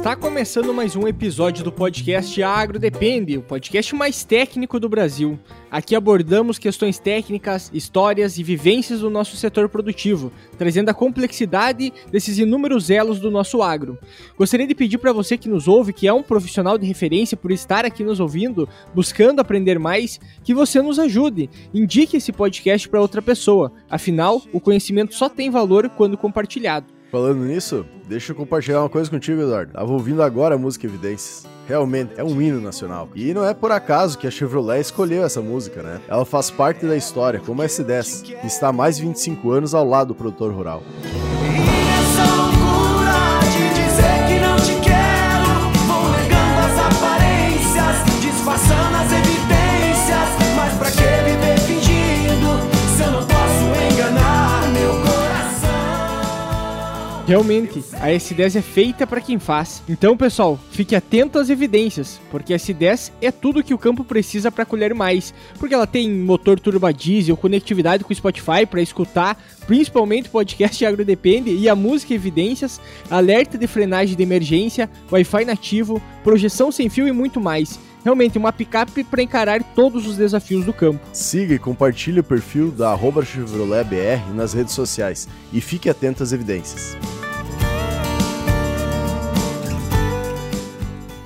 Está começando mais um episódio do podcast Agro Depende, o podcast mais técnico do Brasil. Aqui abordamos questões técnicas, histórias e vivências do nosso setor produtivo, trazendo a complexidade desses inúmeros elos do nosso agro. Gostaria de pedir para você que nos ouve, que é um profissional de referência por estar aqui nos ouvindo, buscando aprender mais, que você nos ajude. Indique esse podcast para outra pessoa. Afinal, o conhecimento só tem valor quando compartilhado. Falando nisso, deixa eu compartilhar uma coisa contigo, Eduardo. Tava ouvindo agora a música Evidências. Realmente, é um hino nacional. E não é por acaso que a Chevrolet escolheu essa música, né? Ela faz parte da história, como a S10, que está há mais de 25 anos ao lado do produtor rural. Realmente, a S10 é feita para quem faz. Então, pessoal, fique atento às evidências, porque a S10 é tudo que o campo precisa para colher mais, porque ela tem motor turbo diesel, conectividade com o Spotify para escutar, principalmente o podcast Agro Depende e a música Evidências, alerta de frenagem de emergência, Wi-Fi nativo, projeção sem fio e muito mais realmente uma picape para encarar todos os desafios do campo. Siga e compartilhe o perfil da Chevrolet BR nas redes sociais e fique atento às evidências.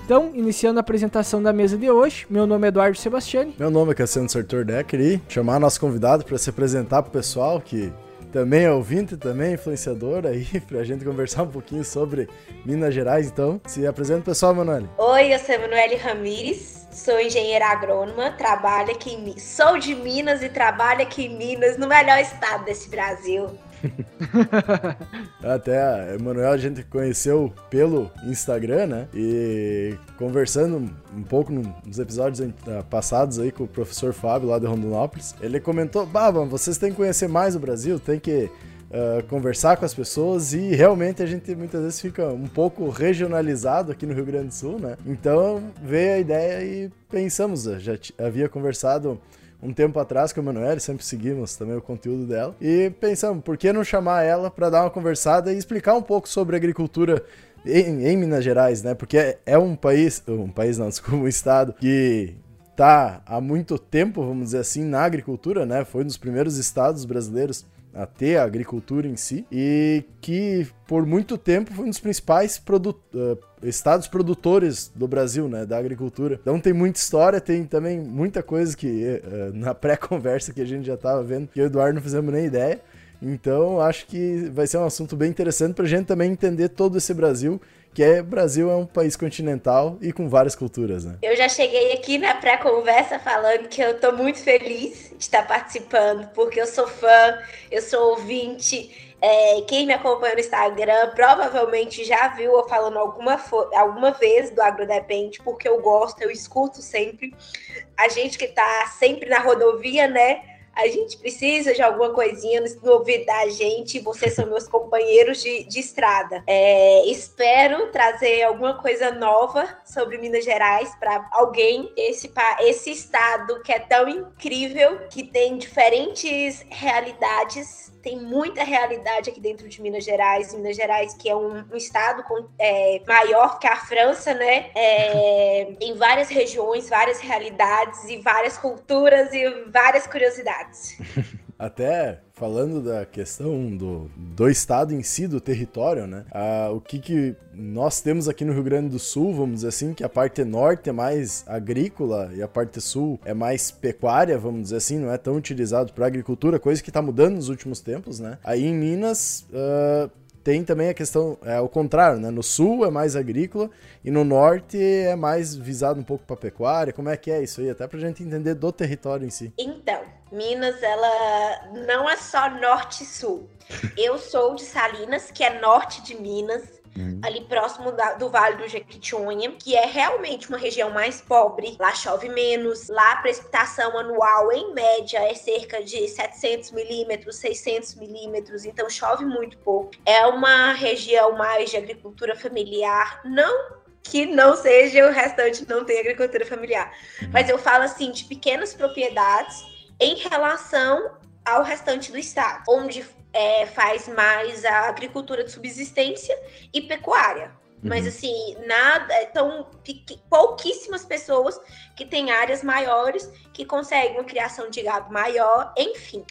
Então, iniciando a apresentação da mesa de hoje, meu nome é Eduardo Sebastiani. Meu nome é Cassiano Sartor Decker e chamar nosso convidado para se apresentar para o pessoal que também é ouvinte, também é influenciador aí, para a gente conversar um pouquinho sobre Minas Gerais. Então, se apresenta o pessoal, Manoel. Oi, eu sou Emanuele Ramires, sou engenheira agrônoma, trabalho aqui em sou de Minas e trabalho aqui em Minas, no melhor estado desse Brasil. Até a Emanuel a gente conheceu pelo Instagram, né? E conversando um pouco nos episódios ah, passados aí com o professor Fábio lá de Rondonópolis, ele comentou: Baba, vocês têm que conhecer mais o Brasil, tem que Uh, conversar com as pessoas e realmente a gente muitas vezes fica um pouco regionalizado aqui no Rio Grande do Sul, né? Então veio a ideia e pensamos, já havia conversado um tempo atrás com a Emanuele, sempre seguimos também o conteúdo dela. E pensamos, por que não chamar ela para dar uma conversada e explicar um pouco sobre agricultura em, em Minas Gerais, né? Porque é, é um país, um país não, desculpa, um estado que tá há muito tempo, vamos dizer assim, na agricultura, né? Foi um dos primeiros estados brasileiros a ter a agricultura em si e que por muito tempo foi um dos principais produ uh, estados produtores do Brasil, né, da agricultura. Então tem muita história, tem também muita coisa que uh, na pré-conversa que a gente já estava vendo que o Eduardo não fizemos nem ideia. Então acho que vai ser um assunto bem interessante para a gente também entender todo esse Brasil que é Brasil é um país continental e com várias culturas, né? Eu já cheguei aqui na pré-conversa falando que eu tô muito feliz de estar participando, porque eu sou fã, eu sou ouvinte. É, quem me acompanha no Instagram provavelmente já viu eu falando alguma, alguma vez do Agrodepende, porque eu gosto, eu escuto sempre. A gente que tá sempre na rodovia, né? a gente precisa de alguma coisinha no ouvido da gente. Vocês são meus companheiros de, de estrada. É, espero trazer alguma coisa nova sobre Minas Gerais para alguém. Esse, esse estado que é tão incrível, que tem diferentes realidades tem muita realidade aqui dentro de Minas Gerais. Minas Gerais, que é um, um estado com, é, maior que a França, né? É, em várias regiões, várias realidades e várias culturas e várias curiosidades. Até falando da questão do, do estado em si, do território, né? Ah, o que, que nós temos aqui no Rio Grande do Sul, vamos dizer assim, que a parte norte é mais agrícola e a parte sul é mais pecuária, vamos dizer assim, não é tão utilizado para agricultura, coisa que está mudando nos últimos tempos, né? Aí em Minas. Uh, tem também a questão, é o contrário, né? No sul é mais agrícola e no norte é mais visado um pouco para pecuária. Como é que é isso aí? Até para a gente entender do território em si. Então, Minas, ela não é só norte e sul. Eu sou de Salinas, que é norte de Minas, uhum. ali próximo da, do Vale do Jequitinhonha, que é realmente uma região mais pobre. Lá chove menos, lá a precipitação anual, em média, é cerca de 700 milímetros, 600 milímetros, então chove muito pouco. É uma região mais de agricultura familiar, não que não seja o restante não tem agricultura familiar. Uhum. Mas eu falo assim de pequenas propriedades em relação ao restante do estado, onde é, faz mais a agricultura de subsistência e pecuária. Mas uhum. assim, nada. Então, pouquíssimas pessoas que têm áreas maiores que conseguem uma criação de gado maior, enfim.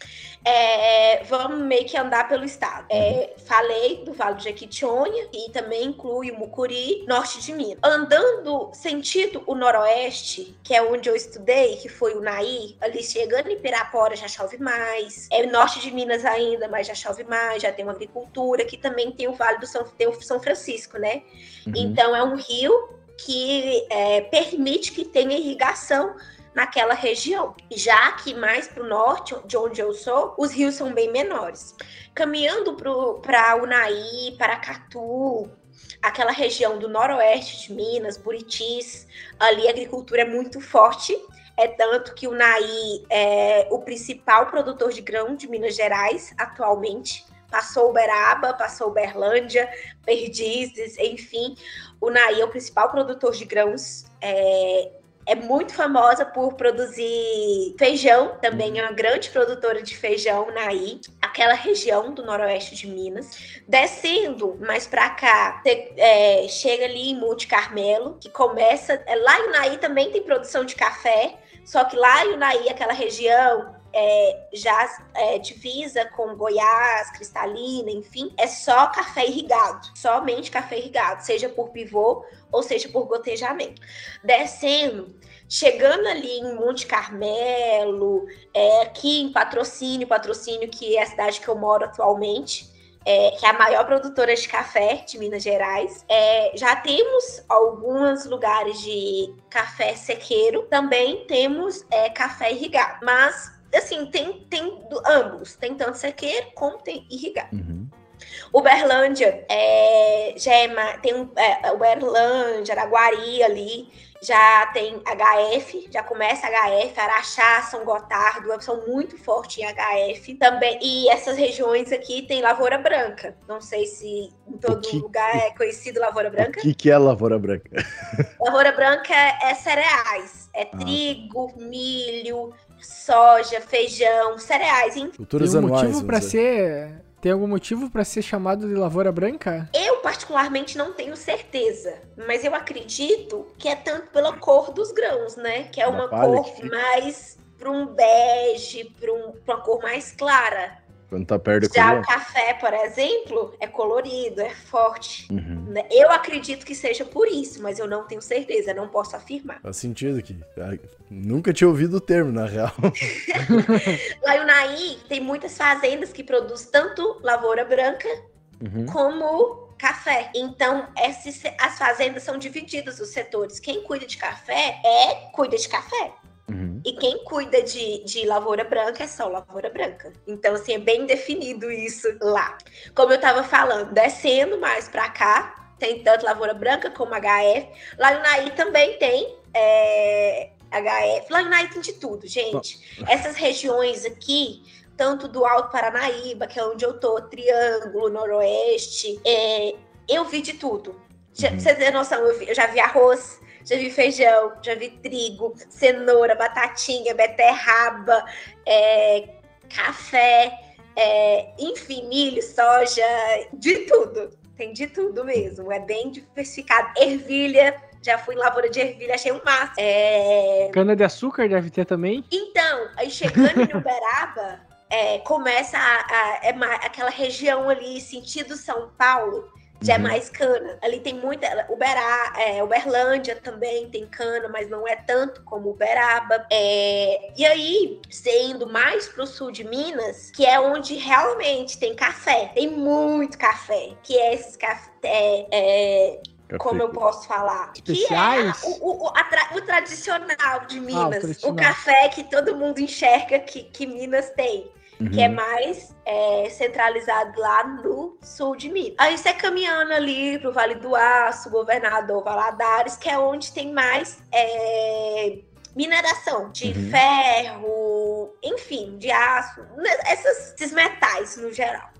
É, vamos meio que andar pelo estado. É, uhum. falei do Vale do Jequitinhonha, e também inclui o Mucuri, norte de Minas. Andando sentido o noroeste, que é onde eu estudei, que foi o Naí, ali chegando em Pirapora já chove mais. É norte de Minas ainda, mas já chove mais, já tem uma agricultura, que também tem o Vale do São, tem o São Francisco, né? Uhum. Então é um rio que é, permite que tenha irrigação naquela região. Já que mais para o norte, de onde eu sou, os rios são bem menores. Caminhando para Unai, Paracatu, aquela região do noroeste de Minas, Buritis, ali a agricultura é muito forte. É tanto que o Naí é o principal produtor de grão de Minas Gerais atualmente. Passou Uberaba, passou Uberlândia, Perdizes, enfim. O Naí é o principal produtor de grãos é, é muito famosa por produzir feijão, também é uma grande produtora de feijão Naí, aquela região do noroeste de Minas. Descendo mais para cá, é, chega ali em Monte Carmelo, que começa. É, lá em Naí também tem produção de café, só que lá em Naí, aquela região, é, já é, divisa com Goiás, Cristalina, enfim, é só café irrigado, somente café irrigado, seja por pivô ou seja por gotejamento. Descendo, chegando ali em Monte Carmelo, é, aqui em Patrocínio, Patrocínio que é a cidade que eu moro atualmente, é, que é a maior produtora de café de Minas Gerais. É, já temos alguns lugares de café sequeiro, também temos é, café irrigado, mas assim, tem, tem ambos. Tem tanto sequeiro como tem irrigado. Uhum. Uberlândia é, já é, tem um, é, Uberlândia, Araguari ali, já tem HF, já começa HF, Araxá, São Gotardo, são muito fortes em HF também. E essas regiões aqui tem lavoura branca. Não sei se em todo que, lugar é conhecido lavoura branca. O que, que é lavoura branca? Lavoura branca é, é cereais, é ah. trigo, milho, soja, feijão, cereais, hein? Culturas tem um anuais, motivo para ser tem algum motivo para ser chamado de lavoura branca? Eu particularmente não tenho certeza, mas eu acredito que é tanto pela cor dos grãos, né? Que é uma, uma cor mais para um bege, para um, uma cor mais clara. Quando tá perto Já o café, por exemplo, é colorido, é forte. Uhum. Né? Eu acredito que seja por isso, mas eu não tenho certeza, não posso afirmar. Faz sentido aqui. Nunca tinha ouvido o termo, na real. Lá em Unaí, tem muitas fazendas que produzem tanto lavoura branca uhum. como café. Então, as fazendas são divididas, os setores. Quem cuida de café é cuida de café. Uhum. E quem cuida de, de lavoura branca é só lavoura branca. Então, assim, é bem definido isso lá. Como eu tava falando, descendo mais pra cá, tem tanto lavoura branca como HF. Lá no Naí também tem é, HF. Lá no Naí tem de tudo, gente. Essas regiões aqui, tanto do Alto Paranaíba, que é onde eu tô, Triângulo, Noroeste, é, eu vi de tudo. Uhum. Pra você ter noção, eu, vi, eu já vi arroz, já vi feijão, já vi trigo, cenoura, batatinha, beterraba, é, café, é, enfim, milho, soja, de tudo. Tem de tudo mesmo. É bem diversificado. Ervilha, já fui em lavoura de ervilha, achei um máximo. É... Cana de açúcar deve ter também? Então, aí chegando em Uberaba, é, começa a, a, é aquela região ali, sentido São Paulo, já é uhum. é mais cana. Ali tem muita. Uberá, é, Uberlândia também tem cana, mas não é tanto como Uberaba. É, e aí, sendo mais pro sul de Minas, que é onde realmente tem café, tem muito café, que é esses café. É, como eu posso falar? Especiais? Que é o, o, tra o tradicional de Minas. Ah, o, tradicional. o, café que todo mundo enxerga que, que Minas tem uhum. que é uhum. mais é, centralizado lá no sul de Minas. Aí você caminhando ali pro Vale do Aço, Governador Valadares, que é onde tem mais é, mineração de uhum. ferro, enfim, de aço, esses metais no geral.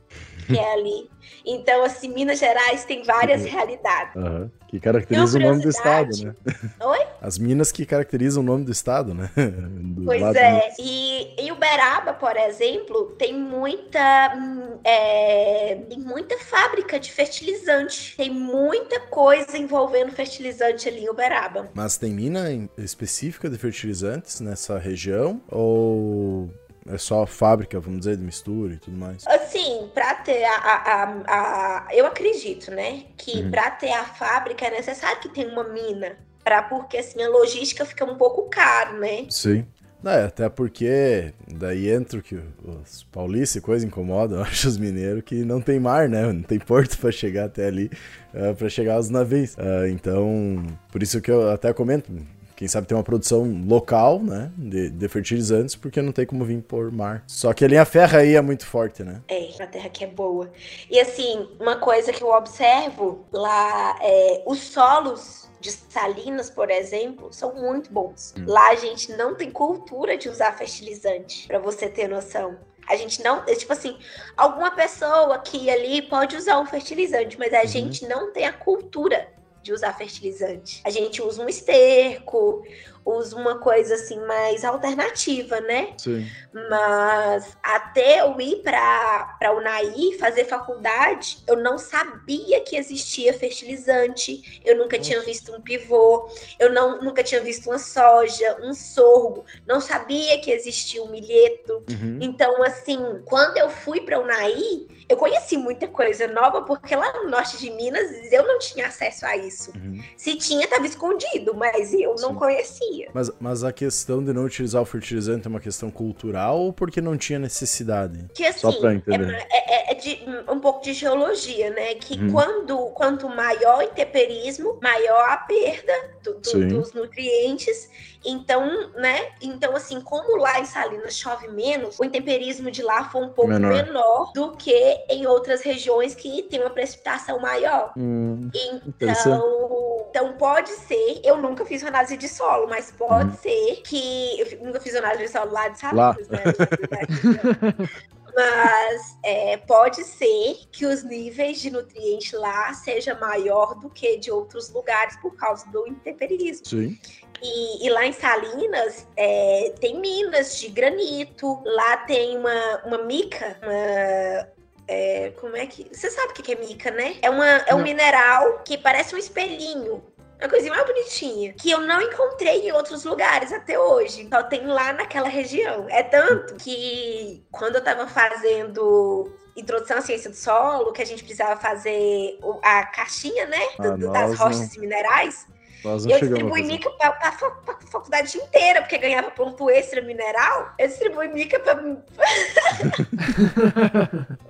Que é ali. Então, assim, Minas Gerais tem várias uhum. realidades. Uhum. Que caracteriza o nome do estado, né? Oi? As minas que caracterizam o nome do estado, né? Do pois é. E em Uberaba, por exemplo, tem muita, é, tem muita fábrica de fertilizante. Tem muita coisa envolvendo fertilizante ali em Uberaba. Mas tem mina específica de fertilizantes nessa região? Ou é só fábrica, vamos dizer, de mistura e tudo mais? Assim, para ter a, a, a, Eu acredito, né? Que uhum. para ter a fábrica é necessário que tenha uma mina. Pra, porque assim, a logística fica um pouco caro, né? Sim. É, até porque daí entra que os paulistas e coisa incomodam, acho, os mineiros, que não tem mar, né? Não tem porto para chegar até ali, uh, é, para chegar aos navios. Uh, então, por isso que eu até comento, quem sabe ter uma produção local, né, de, de, fertilizantes, porque não tem como vir por mar. Só que a linha ferra aí é muito forte, né? É, a terra que é boa. E assim, uma coisa que eu observo lá, é, os solos de Salinas, por exemplo, são muito bons. Hum. Lá a gente não tem cultura de usar fertilizante, para você ter noção. A gente não, é tipo assim, alguma pessoa aqui ali pode usar um fertilizante, mas a uhum. gente não tem a cultura de usar fertilizante. A gente usa um esterco, usa uma coisa assim mais alternativa, né? Sim. Mas até eu ir para para Unai fazer faculdade, eu não sabia que existia fertilizante. Eu nunca Nossa. tinha visto um pivô, eu não nunca tinha visto uma soja, um sorgo, não sabia que existia um milheto. Uhum. Então assim, quando eu fui para Unai, eu conheci muita coisa nova porque lá no norte de Minas eu não tinha acesso a isso. Uhum. Se tinha, estava escondido, mas eu não conhecia dia. Mas, mas a questão de não utilizar o fertilizante é uma questão cultural ou porque não tinha necessidade? Que assim, Só pra entender. É, é, é de, um pouco de geologia, né? Que hum. quando, quanto maior o intemperismo, maior a perda do, do, dos nutrientes. Então, né? Então, assim, como lá em Salinas chove menos, o intemperismo de lá foi um pouco menor, menor do que em outras regiões que tem uma precipitação maior. Hum, então, então, pode ser, eu nunca fiz análise de solo, mas pode hum. ser que. Eu nunca fiz análise de solo lá de Salinas, né? Mas é, pode ser que os níveis de nutrientes lá seja maior do que de outros lugares por causa do intemperismo. Sim. E, e, lá em Salinas é, tem minas de granito, lá tem uma, uma mica, uma, é, como é que. Você sabe o que é mica, né? É, uma, é um mineral que parece um espelhinho. Uma coisinha mais bonitinha. Que eu não encontrei em outros lugares até hoje. Só tem lá naquela região. É tanto que quando eu tava fazendo introdução à ciência do solo, que a gente precisava fazer a caixinha, né? Ah, do, das rochas e minerais. Nós eu distribuí mica pra, pra, pra, faculdade inteira, porque ganhava ponto extra mineral. Eu distribuí mica pra.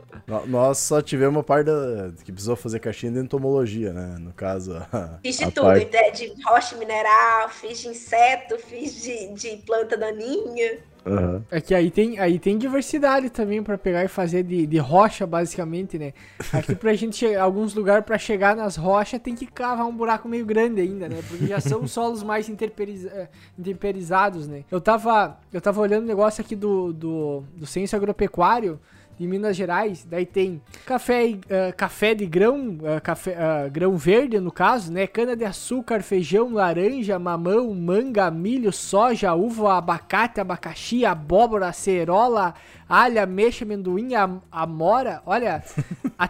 Nós só tivemos uma parte da, que precisou fazer caixinha de entomologia, né? No caso. A, fiz de tudo, parte... De rocha mineral, fiz de inseto, fiz de, de planta daninha. Uhum. É que aí tem, aí tem diversidade também para pegar e fazer de, de rocha, basicamente, né? Aqui pra gente chegar, alguns lugares para chegar nas rochas tem que cavar um buraco meio grande ainda, né? Porque já são solos mais eh, intemperizados, né? Eu tava, eu tava olhando o negócio aqui do, do, do censo agropecuário de Minas Gerais. Daí tem café, uh, café de grão, uh, café, uh, grão verde no caso, né? Cana de açúcar, feijão, laranja, mamão, manga, milho, soja, uva, abacate, abacaxi, abóbora, cerola, alho, ameixa, amendoim, amora. Olha, a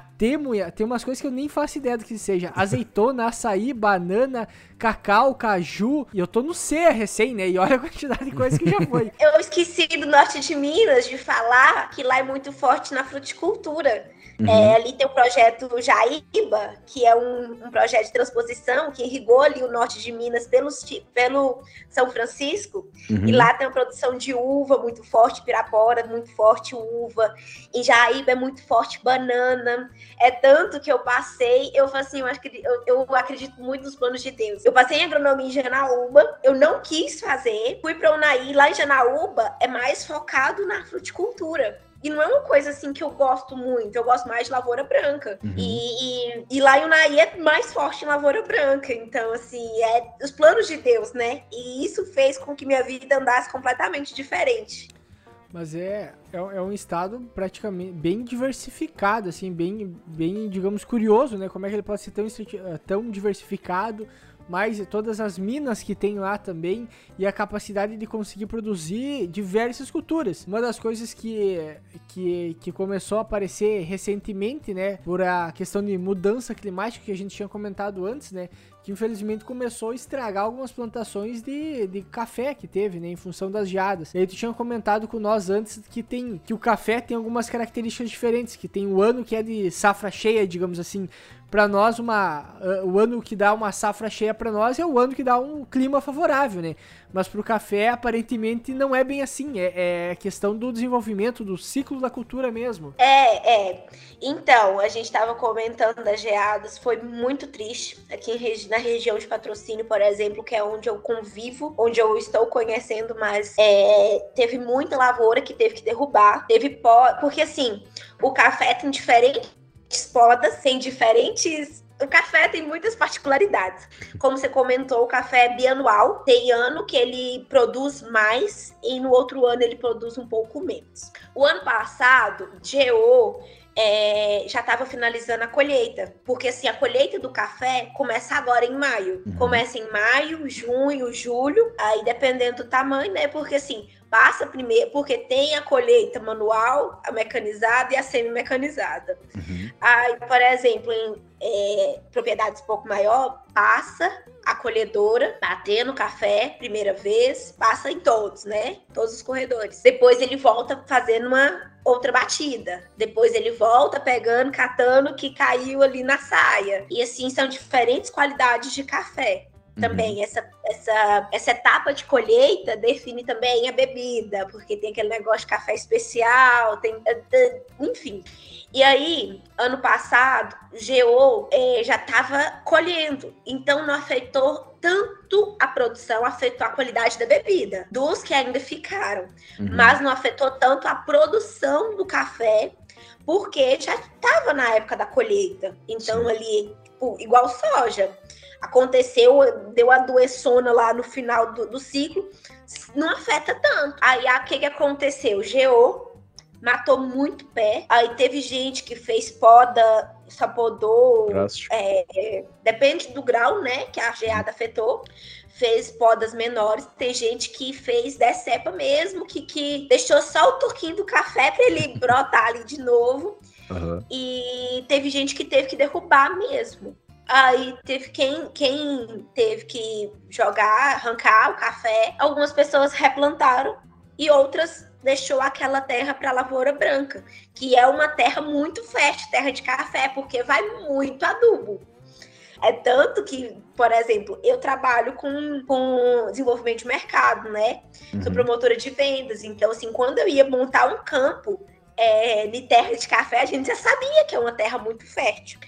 tem umas coisas que eu nem faço ideia do que seja. Azeitona, açaí, banana, cacau, caju. E eu tô no C recém, né? E olha a quantidade de coisas que já foi. eu esqueci do norte de Minas de falar que lá é muito forte na fruticultura. Uhum. É, ali tem o projeto Jaíba, que é um, um, projeto de transposição que irrigou ali o norte de Minas pelos, pelo São Francisco. Uhum. E lá tem uma produção de uva muito forte, Pirapora muito forte uva. Em Jaíba é muito forte banana. É tanto que eu passei, eu falei assim, eu, acredito, eu, eu acredito muito nos planos de Deus. Eu passei em agronomia em Janaúba, eu não quis fazer, fui para Unaí, lá em Janaúba é mais focado na fruticultura. E não é uma coisa assim que eu gosto muito. Eu gosto mais de lavoura branca. Uhum. E, e, e, lá em Unai é mais forte em lavoura branca. Então, assim, é os planos de Deus, né? E isso fez com que minha vida andasse completamente diferente. Mas é, é, é, um estado praticamente bem diversificado, assim, bem, bem, digamos, curioso, né? Como é que ele pode ser tão, tão diversificado, mais todas as minas que tem lá também e a capacidade de conseguir produzir diversas culturas. Uma das coisas que, que, que começou a aparecer recentemente, né, por a questão de mudança climática que a gente tinha comentado antes, né, que infelizmente começou a estragar algumas plantações de, de café que teve, né, em função das geadas. E aí tu tinha comentado com nós antes que tem que o café tem algumas características diferentes, que tem o ano que é de safra cheia, digamos assim, para nós uma uh, o ano que dá uma safra cheia para nós é o ano que dá um clima favorável, né? Mas para o café aparentemente não é bem assim. É, é, questão do desenvolvimento do ciclo da cultura mesmo. É, é. Então a gente estava comentando das geadas, foi muito triste aqui na região de patrocínio, por exemplo, que é onde eu convivo, onde eu estou conhecendo, mas é, teve muita lavoura que teve que derrubar, teve pó, porque assim o café tem diferente podas, tem diferentes o café tem muitas particularidades. Como você comentou, o café é bianual. Tem ano que ele produz mais e no outro ano ele produz um pouco menos. O ano passado, GO é, já estava finalizando a colheita, porque assim a colheita do café começa agora em maio. Uhum. Começa em maio, junho, julho, aí dependendo do tamanho, né? Porque assim passa primeiro, porque tem a colheita manual, a mecanizada e a semi-mecanizada. Uhum. Aí, por exemplo, em é, propriedades um pouco maior, passa a colhedora, batendo café, primeira vez, passa em todos, né? Todos os corredores. Depois ele volta fazendo uma outra batida. Depois ele volta pegando, catando o que caiu ali na saia. E assim são diferentes qualidades de café. Também, uhum. essa, essa, essa etapa de colheita define também a bebida, porque tem aquele negócio de café especial, tem. Eh, eh, enfim. E aí, ano passado, GO é, já estava colhendo, então não afetou tanto a produção, afetou a qualidade da bebida, dos que ainda ficaram, uhum. mas não afetou tanto a produção do café, porque já estava na época da colheita. Então, Sim. ali, tipo, igual soja aconteceu, deu a doeçona lá no final do, do ciclo, não afeta tanto. Aí o que, que aconteceu? Geou, matou muito pé. Aí teve gente que fez poda, sapodou. É, depende do grau, né? Que a geada afetou. Fez podas menores. Tem gente que fez decepa mesmo, que, que deixou só o toquinho do café para ele brotar ali de novo. Uhum. E teve gente que teve que derrubar mesmo. Aí teve quem, quem teve que jogar, arrancar o café. Algumas pessoas replantaram e outras deixou aquela terra para lavoura branca, que é uma terra muito fértil, terra de café, porque vai muito adubo. É tanto que, por exemplo, eu trabalho com, com desenvolvimento de mercado, né? Uhum. Sou promotora de vendas. Então, assim, quando eu ia montar um campo é, de terra de café, a gente já sabia que é uma terra muito fértil.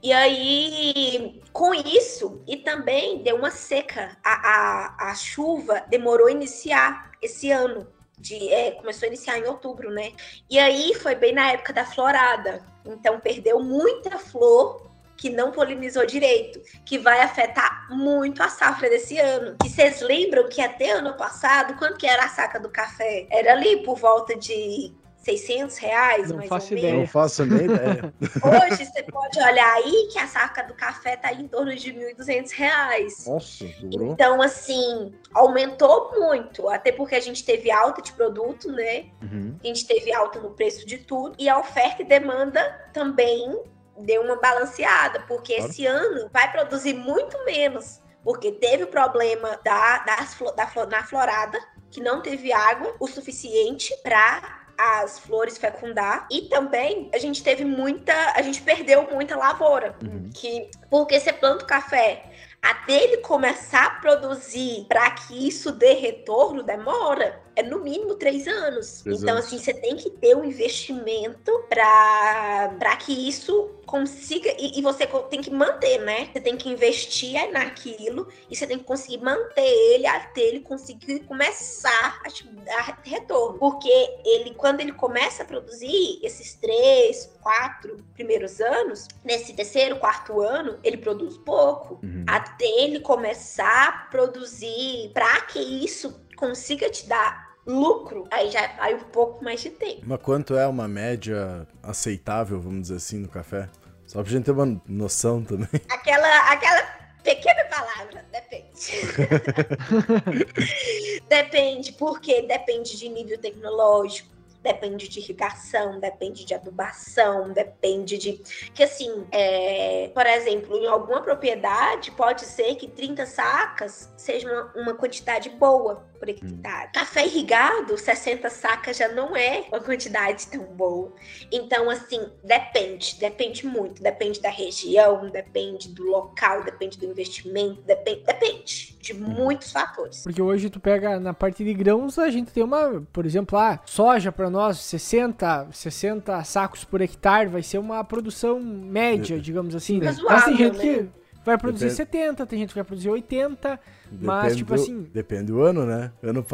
E aí, com isso, e também deu uma seca. A, a, a chuva demorou a iniciar esse ano. De, é, começou a iniciar em outubro, né? E aí foi bem na época da florada. Então perdeu muita flor que não polinizou direito, que vai afetar muito a safra desse ano. E vocês lembram que até ano passado, quanto que era a saca do café? Era ali por volta de 600 reais, não mais faço ou ideia. menos. Não faço nem ideia. Hoje você pode olhar aí que a saca do café tá em torno de 1.200 reais. Nossa, durou. Então, assim, aumentou muito, até porque a gente teve alta de produto, né? Uhum. A gente teve alta no preço de tudo e a oferta e demanda também deu uma balanceada, porque claro. esse ano vai produzir muito menos porque teve o problema da, das, da, na florada, que não teve água o suficiente para as flores fecundar. E também a gente teve muita, a gente perdeu muita lavoura, uhum. que porque você planta o café até ele começar a produzir para que isso dê retorno demora é no mínimo três anos. Três então, anos. assim, você tem que ter um investimento para que isso consiga. E, e, você tem que manter, né? Você tem que investir naquilo e você tem que conseguir manter ele até ele conseguir começar a dar retorno. Porque ele, quando ele começa a produzir esses três, quatro primeiros anos, nesse terceiro, quarto ano, ele produz pouco. Uhum. Até ele começar a produzir, para que isso consiga te dar lucro, aí já vai um pouco mais de tempo. Mas quanto é uma média aceitável, vamos dizer assim, no café? Só pra gente ter uma noção também. Aquela, aquela pequena palavra, depende. depende, porque depende de nível tecnológico, depende de irrigação, depende de adubação, depende de. Que assim, é... por exemplo, em alguma propriedade, pode ser que 30 sacas seja uma, uma quantidade boa por hectare. Hum. Café irrigado, 60 sacas já não é uma quantidade tão boa. Então, assim, depende, depende muito. Depende da região, depende do local, depende do investimento, depende, depende de hum. muitos fatores. Porque hoje tu pega na parte de grãos, a gente tem uma, por exemplo, ah, soja para nós, 60, 60 sacos por hectare, vai ser uma produção média, é. digamos assim. Né? Mas tem gente né? que vai produzir Depende... 70, tem gente que vai produzir 80. Depende mas, tipo do, assim. Depende do ano, né? Ano,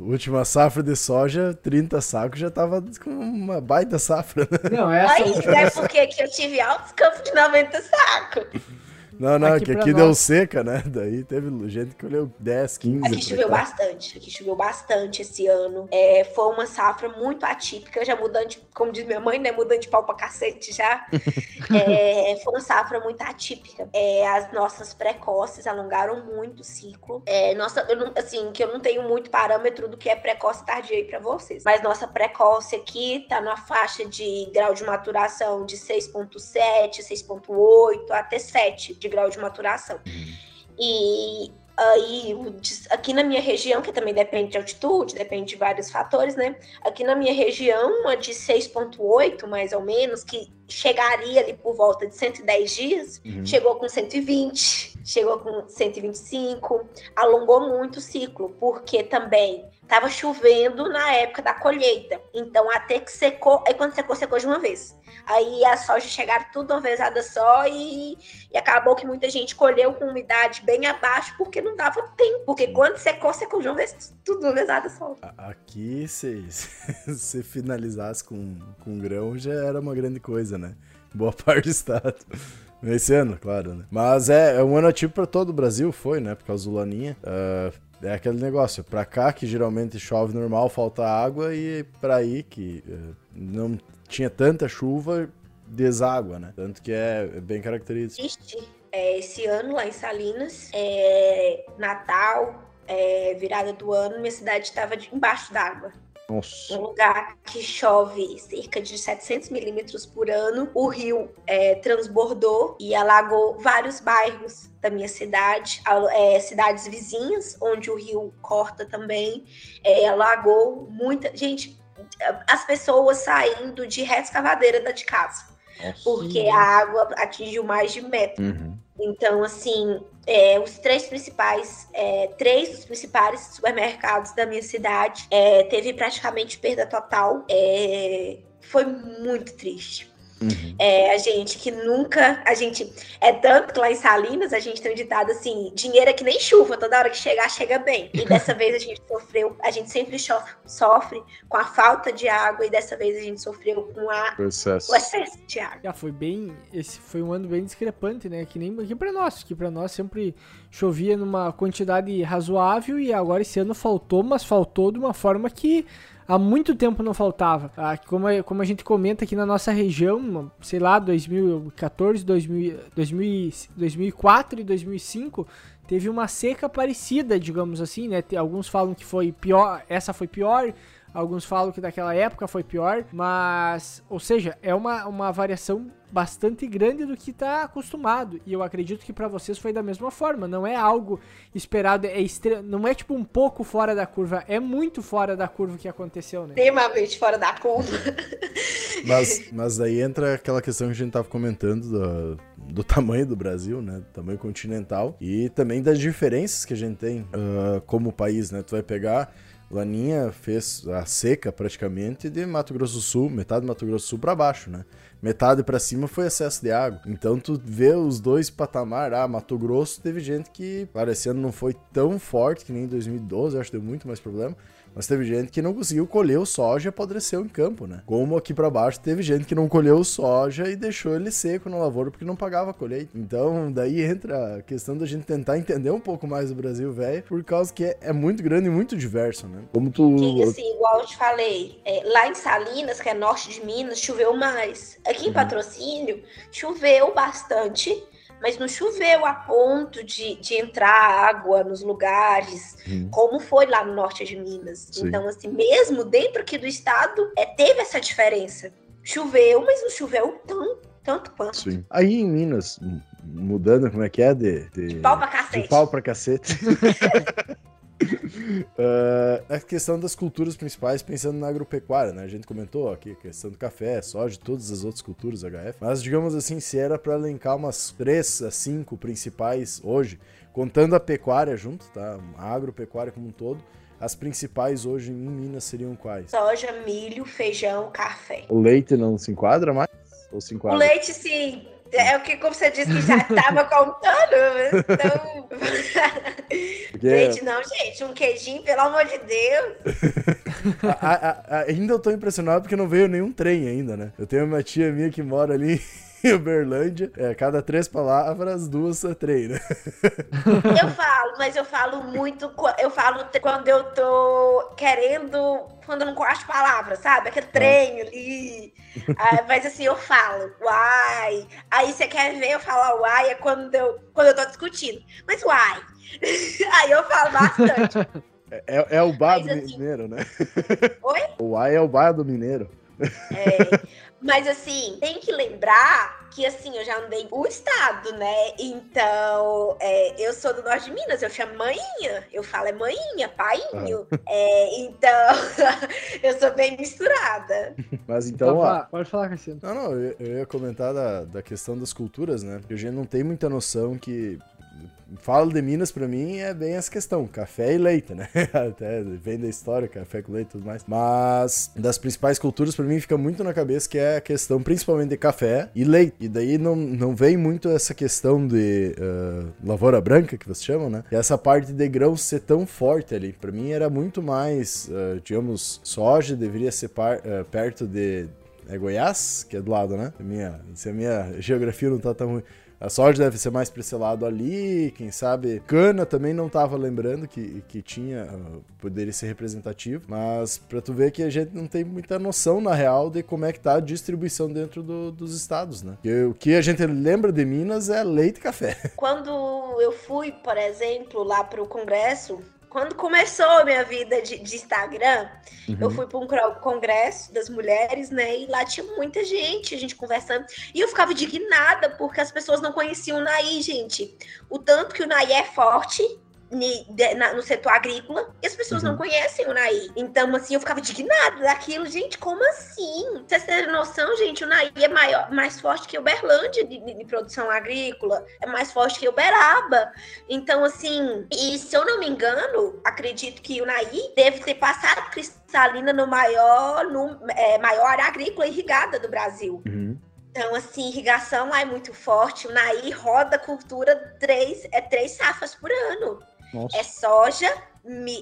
última safra de soja, 30 sacos já tava com uma baita safra. Né? Não, essa. Aí, é porque aqui eu tive altos campos de 90 sacos. Não, não, aqui que aqui deu seca, né? Daí teve gente que colheu 10, 15. Aqui choveu cá. bastante, aqui choveu bastante esse ano. É, foi uma safra muito atípica, já mudando, como diz minha mãe, né? Mudando de pau pra cacete já. é, foi uma safra muito atípica. É, as nossas precoces alongaram muito o ciclo. É, nossa, eu não, assim, que eu não tenho muito parâmetro do que é precoce e tardia aí pra vocês. Mas nossa precoce aqui tá na faixa de grau de maturação de 6.7, 6.8 até 7 de grau de maturação. E aí, aqui na minha região, que também depende de altitude, depende de vários fatores, né? Aqui na minha região, uma de 6,8 mais ou menos, que chegaria ali por volta de 110 dias, uhum. chegou com 120, chegou com 125, alongou muito o ciclo, porque também estava chovendo na época da colheita. Então, até que secou, aí quando secou, secou de uma vez. Aí a soja chegaram tudo uma vezada só e, e, acabou que muita gente colheu com umidade bem abaixo porque não dava tempo. Porque quando secou, secou de uma vez, tudo uma vezada só. Aqui, se, se finalizasse com, com grão, já era uma grande coisa, né? Boa parte do estado. Esse ano, claro, né? Mas é, é um ano ativo para todo o Brasil, foi, né? Por causa do Laninha. Uh, é aquele negócio, pra cá que geralmente chove normal, falta água, e pra aí que uh, não tinha tanta chuva, deságua, né? Tanto que é, é bem característico. É, esse ano lá em Salinas, é, Natal, é, virada do ano, minha cidade estava embaixo d'água. Nossa. Um lugar que chove cerca de 700 milímetros por ano. O rio é, transbordou e alagou vários bairros da minha cidade, é, cidades vizinhas, onde o rio corta também. É, alagou muita. Gente, as pessoas saindo de escavadeira da de casa. Nossa. Porque a água atingiu mais de metro. Uhum. Então, assim, é, os três principais, é, três dos principais supermercados da minha cidade é, teve praticamente perda total. É, foi muito triste. Uhum. É, a gente que nunca. A gente. É tanto que lá em Salinas a gente tem um ditado assim: dinheiro é que nem chuva, toda hora que chegar, chega bem. E dessa vez a gente sofreu, a gente sempre sofre, sofre com a falta de água, e dessa vez a gente sofreu com a, o, excesso. o excesso de água. Já foi bem. Esse foi um ano bem discrepante, né? Que nem aqui pra nós, que pra nós sempre chovia numa quantidade razoável e agora esse ano faltou, mas faltou de uma forma que há muito tempo não faltava. Ah, como, como a gente comenta aqui na nossa região, sei lá, 2014, 2000, 2004 e 2005, teve uma seca parecida, digamos assim, né? Alguns falam que foi pior, essa foi pior, alguns falam que daquela época foi pior, mas, ou seja, é uma, uma variação bastante grande do que está acostumado. E eu acredito que para vocês foi da mesma forma. Não é algo esperado, é estre... não é tipo um pouco fora da curva, é muito fora da curva o que aconteceu, né? Extremamente fora da curva. mas, mas daí entra aquela questão que a gente tava comentando do, do tamanho do Brasil, né? Do tamanho continental e também das diferenças que a gente tem uh, como país, né? Tu vai pegar Laninha fez a seca praticamente de Mato Grosso do Sul, metade do Mato Grosso do Sul para baixo, né? metade para cima foi excesso de água. Então tu vê os dois patamar, ah, Mato Grosso teve gente que parecendo não foi tão forte que nem em 2012, eu acho que deu muito mais problema. Mas teve gente que não conseguiu colher o soja e apodreceu em campo, né? Como aqui para baixo teve gente que não colheu o soja e deixou ele seco na lavoura porque não pagava a colheita. Então, daí entra a questão da gente tentar entender um pouco mais do Brasil, velho, por causa que é, é, muito grande e muito diverso, né? Como tu. Sim, assim, igual eu te falei, é, lá em Salinas, que é norte de Minas, choveu mais. Aqui em uhum. Patrocínio, choveu bastante mas não choveu a ponto de, de entrar água nos lugares, hum. como foi lá no norte de Minas. Sim. Então, assim, mesmo dentro aqui do estado, é, teve essa diferença. Choveu, mas não choveu tão, tanto quanto. Sim. Aí em Minas, mudando, como é que é? De, de, de pau pra cacete. De pau pra cacete. uh, a questão das culturas principais, pensando na agropecuária, né? A gente comentou aqui a questão do café, soja, todas as outras culturas HF. Mas, digamos assim, se era para elencar umas três a cinco principais hoje, contando a pecuária junto, tá? A agropecuária como um todo, as principais hoje em Minas seriam quais? Soja, milho, feijão, café. O leite não se enquadra mais? Ou se enquadra? O leite, sim. É o que, como você disse, que já estava contando. Então. Porque... Gente, não, gente, um queijinho, pelo amor de Deus. a, a, a, ainda eu tô impressionado porque não veio nenhum trem ainda, né? Eu tenho uma tia minha que mora ali em Uberlândia, é, cada três palavras, duas é trem, né? Eu falo, mas eu falo muito, eu falo quando eu tô querendo, quando eu não de palavras, sabe? Aquele ah. trem ali. ah, mas assim, eu falo, uai. Aí você quer ver eu falar uai, é quando eu, quando eu tô discutindo. Mas uai. Aí eu falo bastante. É, é o bar mas, do assim, mineiro, né? Oi? O uai é o bar do mineiro. É, mas assim, tem que lembrar que assim, eu já andei o estado, né? Então, é, eu sou do norte de Minas, eu chamo manhinha, eu falo é manhinha, painho. Ah. É, então, eu sou bem misturada. Mas então, ó, pode falar, Cassiano. Não, não, eu, eu ia comentar da, da questão das culturas, né? Porque a gente não tem muita noção que falo de Minas para mim é bem essa questão, café e leite, né? Até vem da história, café com leite e tudo mais. Mas das principais culturas para mim fica muito na cabeça que é a questão principalmente de café e leite. E daí não, não vem muito essa questão de uh, lavoura branca que você chama, né? E essa parte de grãos ser tão forte ali. Para mim era muito mais, uh, digamos, soja deveria ser par, uh, perto de é Goiás, que é do lado, né? minha, se a minha geografia não tá tão ruim. A soja deve ser mais pra esse lado ali, quem sabe. Cana também não tava lembrando que, que tinha, uh, poderia ser representativo. Mas pra tu ver que a gente não tem muita noção, na real, de como é que tá a distribuição dentro do, dos estados, né? Porque o que a gente lembra de Minas é leite e café. Quando eu fui, por exemplo, lá pro Congresso, quando começou a minha vida de, de Instagram, uhum. eu fui para um congresso das mulheres, né? E lá tinha muita gente, a gente conversando. E eu ficava indignada porque as pessoas não conheciam o Naí, gente. O tanto que o Naí é forte no setor agrícola e as pessoas uhum. não conhecem o Naí. Então, assim, eu ficava indignada daquilo. Gente, como assim? Vocês terem noção, gente, o Naí é maior, mais forte que o Berlândia de, de, de, produção agrícola, é mais forte que o Beraba. Então, assim, e se eu não me engano, acredito que o Naí deve ter passado cristalina no maior, no, é, maior área agrícola irrigada do Brasil. Uhum. Então, assim, irrigação lá é muito forte. O Naí roda cultura três, é três safras por ano. Nossa. É soja,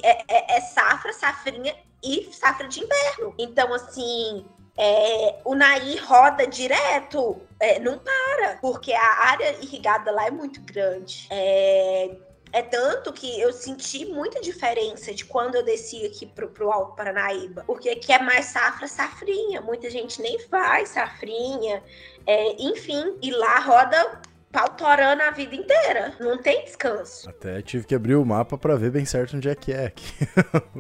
é, é, é, safra, safrinha e safra de inverno. Então, assim, é, o Naí roda direto, é, não para, porque a área irrigada lá é muito grande. É, é tanto que eu senti muita diferença de quando eu desci aqui pro, pro Alto Paranaíba. Porque aqui é mais safra, safrinha. Muita gente nem faz safrinha. É, enfim, e lá roda pautorando a vida inteira. Não tem descanso. Até tive que abrir o mapa para ver bem certo onde é que é aqui.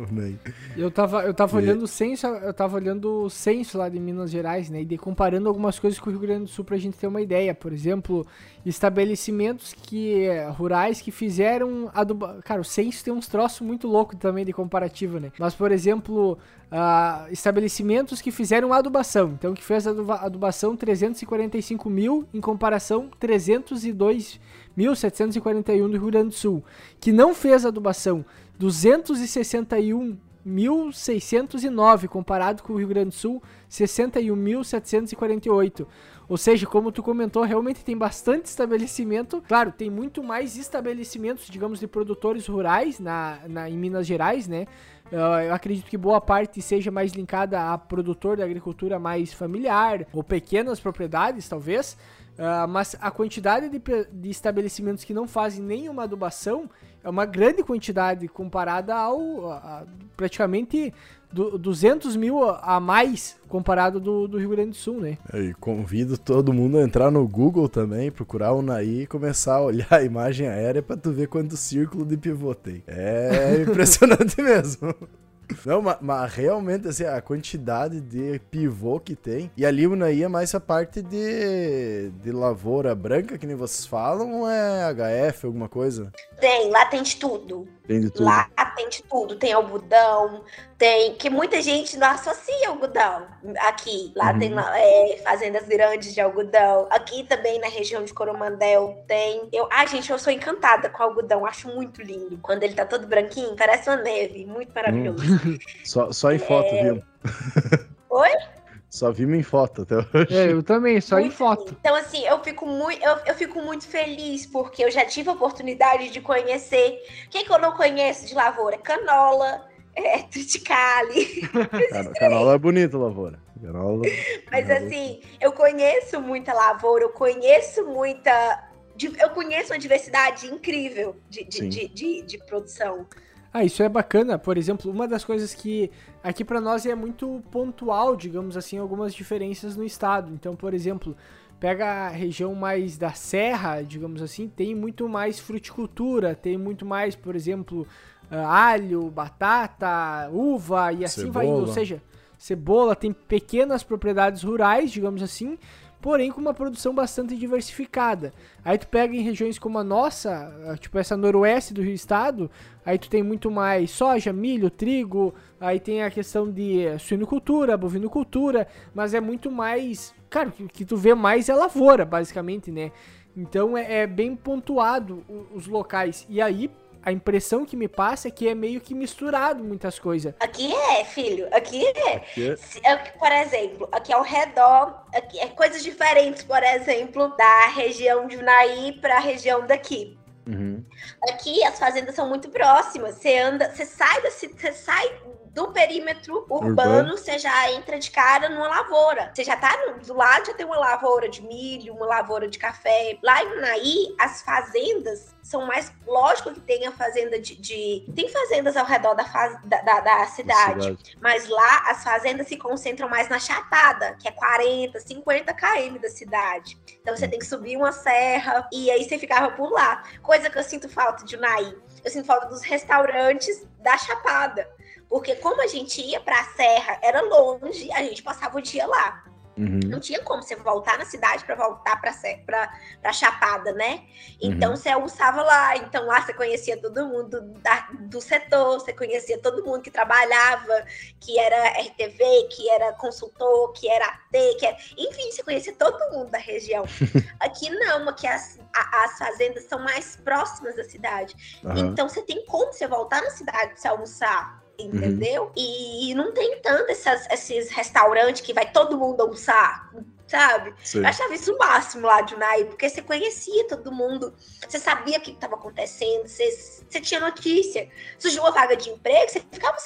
eu tava, eu tava e... olhando o censo, eu tava olhando o censo lá de Minas Gerais, né? E comparando algumas coisas com o Rio Grande do Sul pra gente ter uma ideia. Por exemplo, estabelecimentos que rurais que fizeram aduba... Cara, o censo tem uns troços muito loucos também de comparativo, né? Mas, por exemplo, uh, estabelecimentos que fizeram adubação. Então, que fez adubação 345 mil em comparação 302.741 do Rio Grande do Sul. Que não fez adubação 261 61.609, comparado com o Rio Grande do Sul, 61.748. Ou seja, como tu comentou, realmente tem bastante estabelecimento. Claro, tem muito mais estabelecimentos, digamos, de produtores rurais na, na, em Minas Gerais, né? Eu acredito que boa parte seja mais linkada a produtor da agricultura mais familiar ou pequenas propriedades, talvez. Uh, mas a quantidade de, de, estabelecimentos que não fazem nenhuma adubação é uma grande quantidade comparada ao a, praticamente do, 200 mil a mais comparado do, do, Rio Grande do Sul, né? E convido todo mundo a entrar no Google também, procurar o Naí e começar a olhar a imagem aérea para tu ver quanto círculo de pivô tem. É impressionante mesmo. Não, mas, mas, realmente, assim, a quantidade de pivô que tem. E ali o Naí é mais a parte de, de lavoura branca, que nem vocês falam, ou é HF, alguma coisa? Tem, lá tem de tudo. Tem de tudo. Lá tem de tudo. Tem algodão, tem. Que muita gente não associa algodão aqui. Lá uhum. tem é, fazendas grandes de algodão. Aqui também na região de Coromandel tem. Eu, ah, gente, eu sou encantada com algodão. Acho muito lindo. Quando ele tá todo branquinho, parece uma neve. Muito maravilhoso. Hum. só, só em foto, é... viu? Oi? Só vimos em foto até hoje. É, eu também, só muito em foto. Feliz. Então, assim, eu fico, muito, eu, eu fico muito feliz porque eu já tive a oportunidade de conhecer. O que, que eu não conheço de lavoura? Canola, é, triticale. canola é bonita, lavoura. Canola, Mas, canola. assim, eu conheço muita lavoura, eu conheço muita. Eu conheço uma diversidade incrível de, de, de, de, de produção. Ah, isso é bacana. Por exemplo, uma das coisas que aqui para nós é muito pontual, digamos assim, algumas diferenças no estado. Então, por exemplo, pega a região mais da serra, digamos assim, tem muito mais fruticultura, tem muito mais, por exemplo, alho, batata, uva e assim cebola. vai indo. Ou seja, cebola, tem pequenas propriedades rurais, digamos assim, porém com uma produção bastante diversificada. Aí tu pega em regiões como a nossa, ah, tipo essa noroeste do Rio Estado, aí tu tem muito mais soja, milho, trigo, aí tem a questão de eh, suinocultura, bovinocultura, mas é muito mais, cara, o que tu vê mais é lavoura, basicamente, né? Então é, é bem pontuado os locais. E aí, a impressão que me passa é que é meio que misturado muitas coisas. Aqui é, filho. Aqui é. Aqui é. Por exemplo, aqui ao redor, aqui é coisas diferentes, por exemplo, da região de Unaí para a região daqui. Uhum. Aqui as fazendas são muito próximas. Você anda, você sai, você sai do perímetro urbano, você já entra de cara numa lavoura. Você já tá no, do lado, já tem uma lavoura de milho, uma lavoura de café. Lá em Unaí, as fazendas são mais. Lógico que tem a fazenda de. de tem fazendas ao redor da, faz, da, da, da cidade, cidade, mas lá as fazendas se concentram mais na Chapada, que é 40, 50 km da cidade. Então você tem que subir uma serra e aí você ficava por lá. Coisa que eu sinto falta de Unaí. Eu sinto falta dos restaurantes da Chapada. Porque como a gente ia para a serra, era longe, a gente passava o dia lá. Uhum. Não tinha como você voltar na cidade para voltar para Chapada, né? Então uhum. você almoçava lá. Então lá você conhecia todo mundo da, do setor, você conhecia todo mundo que trabalhava, que era RTV, que era consultor, que era AT, que era... enfim, você conhecia todo mundo da região. aqui não, aqui as, as fazendas são mais próximas da cidade. Uhum. Então você tem como você voltar na cidade para almoçar entendeu? Uhum. E, não tem tanto essas, esses restaurantes que vai todo mundo almoçar sabe? Sim. Eu achava isso o máximo lá de Unai, porque você conhecia todo mundo, você sabia o que estava acontecendo, você, você tinha notícia. Surgiu uma vaga de emprego, você ficava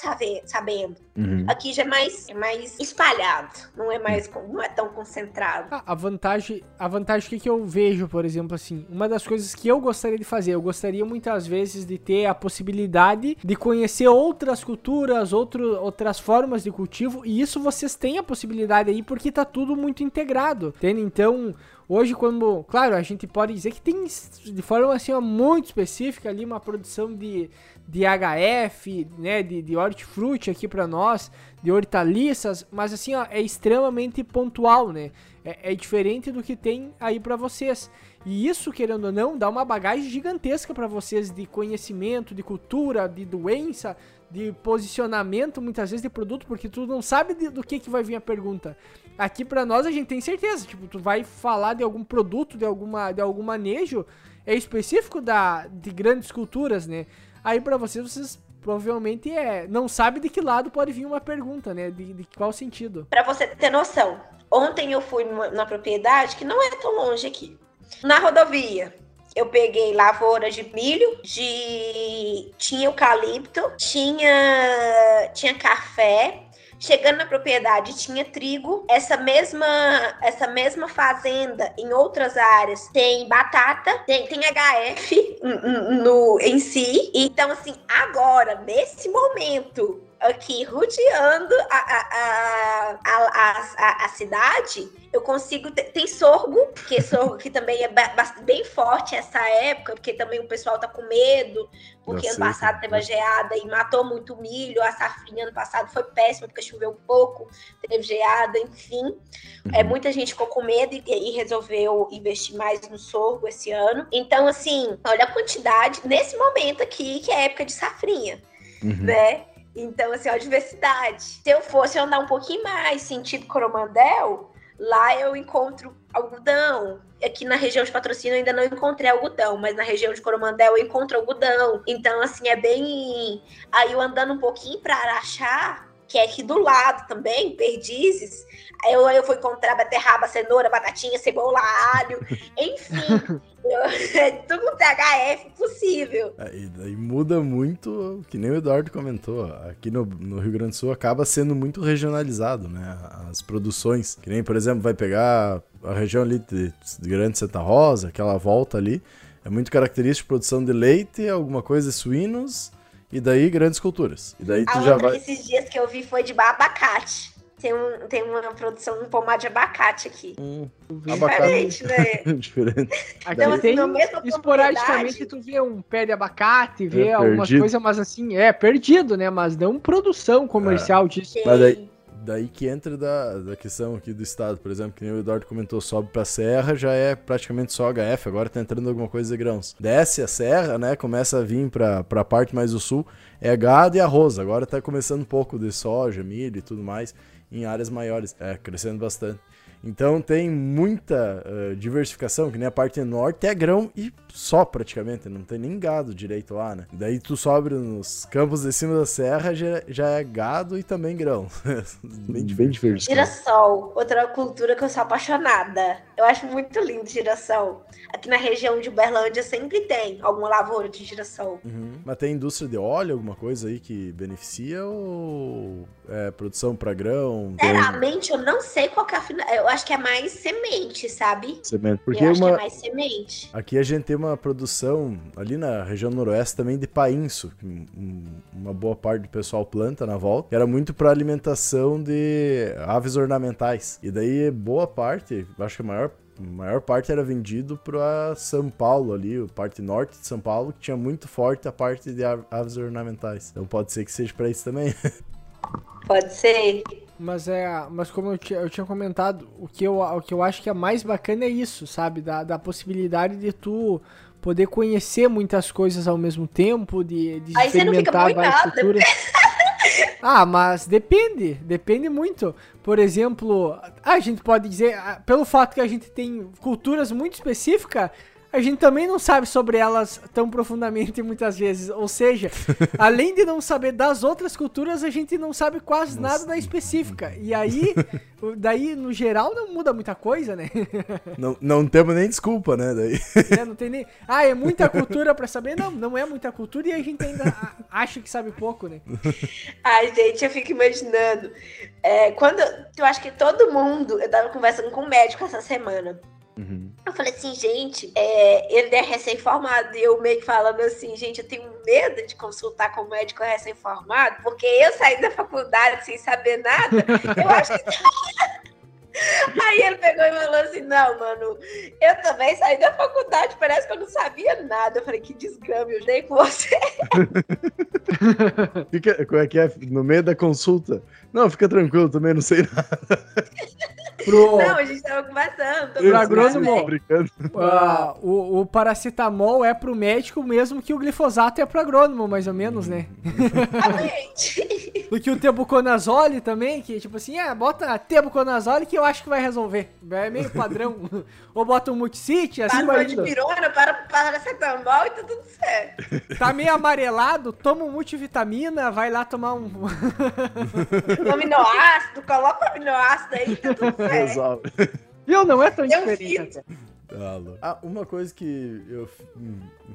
sabendo. Uhum. Aqui já é mais, é mais espalhado, não é mais não é tão concentrado. Ah, a vantagem, a vantagem que, que eu vejo, por exemplo, assim, uma das coisas que eu gostaria de fazer, eu gostaria muitas vezes de ter a possibilidade de conhecer outras culturas, outro, outras formas de cultivo, e isso vocês têm a possibilidade aí, porque tá tudo muito integrado integrado. Entende? Então, hoje, quando. Claro, a gente pode dizer que tem de forma assim, muito específica ali uma produção de, de HF, né? De, de hortifruti aqui para nós, de hortaliças, mas assim, ó, é extremamente pontual, né? É, é diferente do que tem aí para vocês. E isso, querendo ou não, dá uma bagagem gigantesca para vocês de conhecimento, de cultura, de doença, de posicionamento, muitas vezes, de produto, porque tu não sabe de, do que, que vai vir a pergunta. Aqui para nós a gente tem certeza, tipo, tu vai falar de algum produto, de alguma de algum manejo é específico da de grandes culturas, né? Aí para vocês vocês provavelmente é. Não sabe de que lado pode vir uma pergunta, né? De, de qual sentido. Para você ter noção, ontem eu fui numa, numa propriedade que não é tão longe aqui. Na rodovia, eu peguei lavoura de milho, de tinha eucalipto, tinha tinha café, Chegando na propriedade tinha trigo. Essa mesma essa mesma fazenda em outras áreas tem batata, tem, tem HF no em si. Então assim, agora nesse momento aqui rodeando a, a, a, a, cidade, eu consigo. Tem sorgo, que sorgo que também é bem forte essa época, porque também o pessoal tá com medo, porque ano passado teve a geada e matou muito milho, a safrinha ano passado foi péssima, porque choveu pouco, teve geada, enfim. Uhum. É, muita gente ficou com medo e, e resolveu investir mais no sorgo esse ano. Então, assim, olha a quantidade nesse momento aqui, que é época de safrinha. Uhum. Né? Então, assim, a diversidade. Se eu fosse andar um pouquinho mais sentido Coromandel, lá eu encontro algodão. Aqui na região de patrocínio eu ainda não encontrei algodão, mas na região de Coromandel eu encontro algodão. Então, assim, é bem. Aí eu andando um pouquinho para Araxá, que é aqui do lado também, Perdizes. Aí eu, eu vou encontrar beterraba, cenoura, batatinha, cebola, alho, enfim. é tudo THF possível. É, e daí muda muito, que nem o Eduardo comentou, aqui no, no, Rio Grande do Sul acaba sendo muito regionalizado, né? As produções. Que nem, por exemplo, vai pegar a região ali de, de Grande Santa Rosa, aquela volta ali. É muito característico produção de leite, alguma coisa de suínos e daí grandes culturas. E daí tu a já vai. Esses dias que eu vi foi de abacate. Tem, um, tem uma produção de pomar de abacate aqui. Hum, Diferente, abacate. né? Diferente. Aqui então, assim, tem, esporadicamente tu vê um pé de abacate, vê é, algumas coisas, mas assim, é perdido, né? Mas não produção comercial é. disso. Mas daí, daí que entra da, da questão aqui do estado, por exemplo, que nem o Eduardo comentou, sobe pra serra, já é praticamente só HF, agora tá entrando alguma coisa de grãos. Desce a serra, né, começa a vir pra, pra parte mais do sul, é gado e arroz, agora tá começando um pouco de soja, milho e tudo mais, em áreas maiores, é, crescendo bastante. Então tem muita uh, diversificação, que nem a parte norte é grão e só praticamente, não tem nem gado direito lá, né? Daí tu sobe nos campos de cima da serra, já, já é gado e também grão. bem, bem diverso. Girassol, outra cultura que eu sou apaixonada. Eu acho muito lindo girassol. Aqui na região de Uberlândia sempre tem alguma lavoura de girassol. Uhum. Mas tem indústria de óleo, alguma coisa aí que beneficia ou é produção para grão? Sinceramente, tem... eu não sei qual que é a final acho que é mais semente, sabe? Semente. Porque eu acho uma... que é mais semente. Aqui a gente tem uma produção ali na região noroeste também de painço, uma boa parte do pessoal planta na volta, que era muito para alimentação de aves ornamentais. E daí boa parte, acho que a maior a maior parte era vendido para São Paulo ali, a parte norte de São Paulo, que tinha muito forte a parte de aves ornamentais. Então pode ser que seja para isso também. Pode ser. Mas é, mas como eu, eu tinha comentado, o que, eu, o que eu acho que é mais bacana é isso, sabe? Da, da possibilidade de tu poder conhecer muitas coisas ao mesmo tempo, de, de Aí experimentar várias culturas. ah, mas depende, depende muito. Por exemplo, a gente pode dizer, pelo fato que a gente tem culturas muito específicas, a gente também não sabe sobre elas tão profundamente muitas vezes. Ou seja, além de não saber das outras culturas, a gente não sabe quase Nossa. nada da específica. E aí, daí, no geral, não muda muita coisa, né? Não, não temos nem desculpa, né? Daí. É, não tem nem. Ah, é muita cultura pra saber? Não, não é muita cultura e a gente ainda acha que sabe pouco, né? Ai, gente, eu fico imaginando. É, quando. Eu acho que todo mundo. Eu tava conversando com um médico essa semana. Uhum. Eu falei assim, gente, é, ele é recém-formado. E eu meio que falando assim, gente, eu tenho medo de consultar com o médico recém-formado, porque eu saí da faculdade sem saber nada. Eu acho que. Aí ele pegou e falou assim: Não, mano, eu também saí da faculdade, parece que eu não sabia nada. Eu falei: Que desgrame, eu dei com você. fica, como é que é? No meio da consulta. Não, fica tranquilo, também não sei nada. Pro... Não, a gente tava conversando. Pro agrônomo, uh, o, o paracetamol é pro médico mesmo que o glifosato é pro agrônomo, mais ou menos, né? Exatamente. Do que o tebuconazole também, que tipo assim, é, bota tebuconazole que eu acho que vai resolver. É meio padrão. Ou bota um multicite, assim vai indo. de pirona, para paracetamol e tá tudo certo. Tá meio amarelado, toma um multivitamina, vai lá tomar um... um aminoácido, coloca o aminoácido aí, tá tudo certo. Viu? Não é tão eu diferente. Ah, uma coisa que eu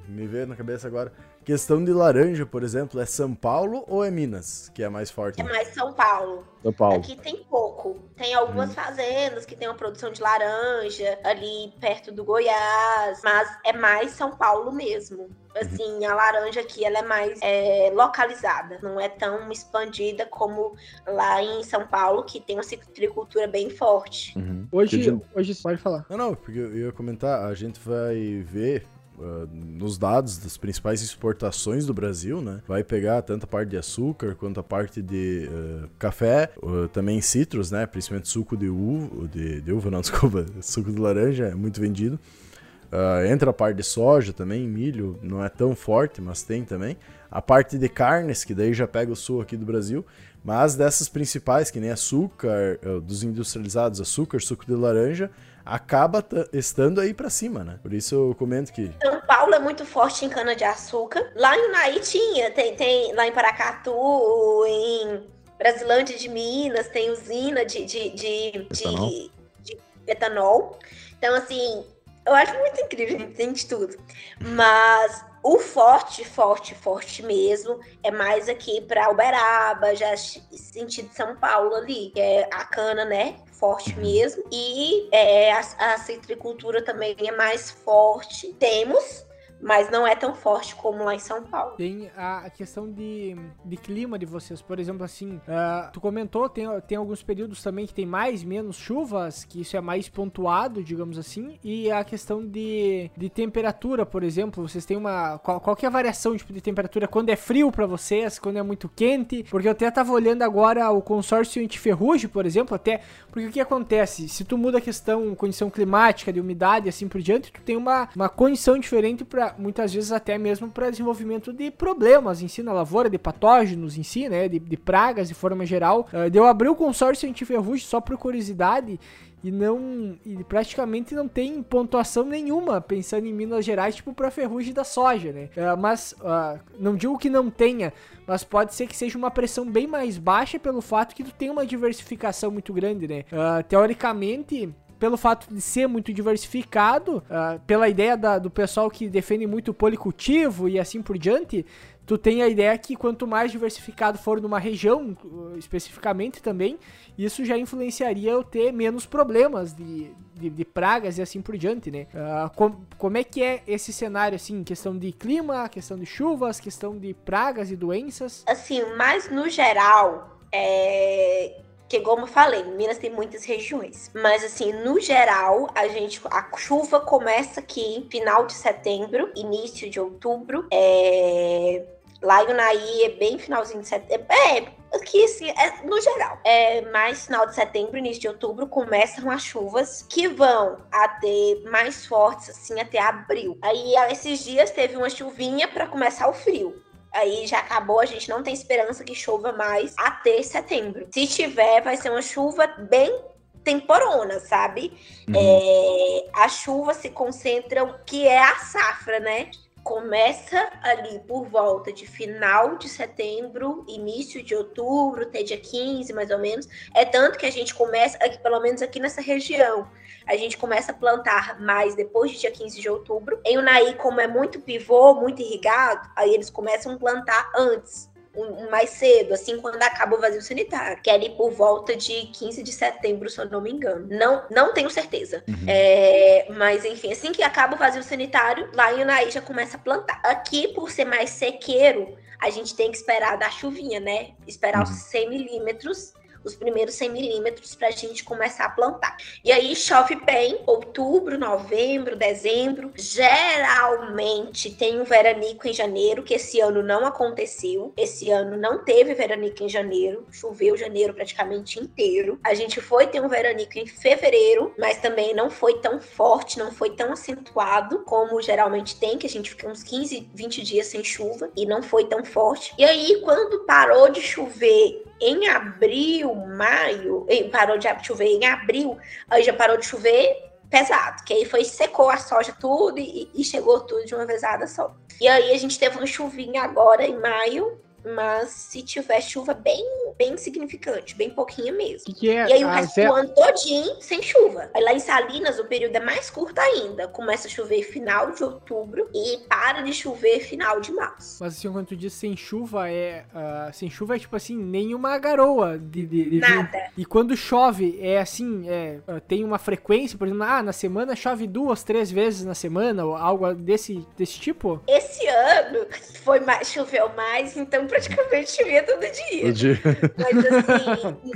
me veio na cabeça agora, questão de laranja, por exemplo, é São Paulo ou é Minas que é mais forte? É mais São Paulo. São Paulo. Aqui tem pouco. Tem algumas hum. fazendas que tem uma produção de laranja ali perto do Goiás, mas é mais São Paulo mesmo. Assim, a laranja aqui ela é mais é, localizada, não é tão expandida como lá em São Paulo, que tem uma citricultura bem forte. Uhum. Hoje, hoje pode falar. Não, não, porque eu ia comentar, a gente vai ver Uh, nos dados das principais exportações do Brasil, né? Vai pegar tanto a parte de açúcar quanto a parte de uh, café, uh, também citros, né? Principalmente suco de uva, de, de uva não, desculpa, suco de laranja é muito vendido. entra a parte de soja também, milho não é tão forte, mas tem também. A parte de carnes, que daí já pega o sul aqui do Brasil. Mas dessas principais, que nem açúcar, dos industrializados, açúcar, suco de laranja, acaba estando aí para cima, né? Por isso eu comento que. São Paulo é muito forte em cana-de-açúcar. Lá em Unaí tinha, tem, tem lá em Paracatu, em Brasilândia de Minas, tem usina de, de, de, etanol. de, de etanol. Então, assim, eu acho muito incrível, tem de tudo. Mas o forte, forte, forte mesmo é mais aqui para Uberaba, já sentido São Paulo ali, que é a cana, né? Forte uhum. mesmo. E é, a, a citricultura também é mais forte. Temos mas não é tão forte como lá em São Paulo. Tem a questão de, de clima de vocês, por exemplo, assim, uh, tu comentou, tem, tem alguns períodos também que tem mais, menos chuvas, que isso é mais pontuado, digamos assim, e a questão de, de temperatura, por exemplo, vocês têm uma, qual, qual que é a variação tipo, de temperatura, quando é frio para vocês, quando é muito quente, porque eu até tava olhando agora o consórcio antiferrugem, por exemplo, até, porque o que acontece, se tu muda a questão, condição climática, de umidade, assim por diante, tu tem uma, uma condição diferente para muitas vezes até mesmo para desenvolvimento de problemas em si na lavoura, de patógenos em si, né, de, de pragas de forma geral. Uh, eu abri o consórcio antiferrugem só por curiosidade e não e praticamente não tem pontuação nenhuma pensando em Minas Gerais tipo para ferrugem da soja, né? Uh, mas uh, não digo que não tenha, mas pode ser que seja uma pressão bem mais baixa pelo fato que tu tem uma diversificação muito grande, né? Uh, teoricamente pelo fato de ser muito diversificado, uh, pela ideia da, do pessoal que defende muito o policultivo e assim por diante, tu tem a ideia que quanto mais diversificado for numa região, uh, especificamente também, isso já influenciaria eu ter menos problemas de, de, de pragas e assim por diante, né? Uh, com, como é que é esse cenário, assim, questão de clima, questão de chuvas, questão de pragas e doenças? Assim, mas no geral, é que como eu falei, Minas tem muitas regiões. Mas assim, no geral, a gente a chuva começa aqui final de setembro, início de outubro. É, lá em Unaí é bem finalzinho de setembro. É, aqui assim, é, no geral. É mais final de setembro, início de outubro, começam as chuvas que vão até mais fortes, assim, até abril. Aí, esses dias teve uma chuvinha para começar o frio aí já acabou, a gente não tem esperança que chova mais até setembro. Se tiver, vai ser uma chuva bem temporona, sabe? Uhum. É, a chuva se concentra, que é a safra, né? Começa ali por volta de final de setembro, início de outubro, até dia 15, mais ou menos. É tanto que a gente começa, aqui, pelo menos aqui nessa região, a gente começa a plantar mais depois de dia 15 de outubro. Em Unaí, como é muito pivô, muito irrigado, aí eles começam a plantar antes um, mais cedo, assim, quando acaba o vazio sanitário, que é ali por volta de 15 de setembro, se eu não me engano. Não, não tenho certeza. Uhum. É, mas, enfim, assim que acaba o vazio sanitário, lá em Unaí já começa a plantar. Aqui, por ser mais sequeiro, a gente tem que esperar dar chuvinha, né? Esperar uhum. os 100 milímetros os primeiros 100 milímetros para a gente começar a plantar. E aí chove bem, outubro, novembro, dezembro. Geralmente tem um veranico em janeiro, que esse ano não aconteceu. Esse ano não teve veranico em janeiro, choveu janeiro praticamente inteiro. A gente foi ter um veranico em fevereiro, mas também não foi tão forte, não foi tão acentuado como geralmente tem, que a gente fica uns 15, 20 dias sem chuva e não foi tão forte. E aí, quando parou de chover em abril, maio, parou de chover em abril, aí já parou de chover pesado, que aí foi secou a soja tudo e, e chegou tudo de uma vezada só. E aí a gente teve uma chuvinha agora em maio, mas se tiver chuva bem, bem significante, bem pouquinha mesmo. Que que é? E aí o resto do ano todinho sem chuva. Aí lá em Salinas o período é mais curto ainda. Começa a chover final de outubro e para de chover final de março. Mas assim, quando tu diz sem chuva, é. Uh, sem chuva é tipo assim, nenhuma garoa de. de, de Nada. E quando chove, é assim, é, uh, tem uma frequência, por exemplo, ah, na semana chove duas, três vezes na semana, ou algo desse, desse tipo? Esse ano foi mais, choveu mais, então praticamente chovia todo dia. Dia. Mas assim,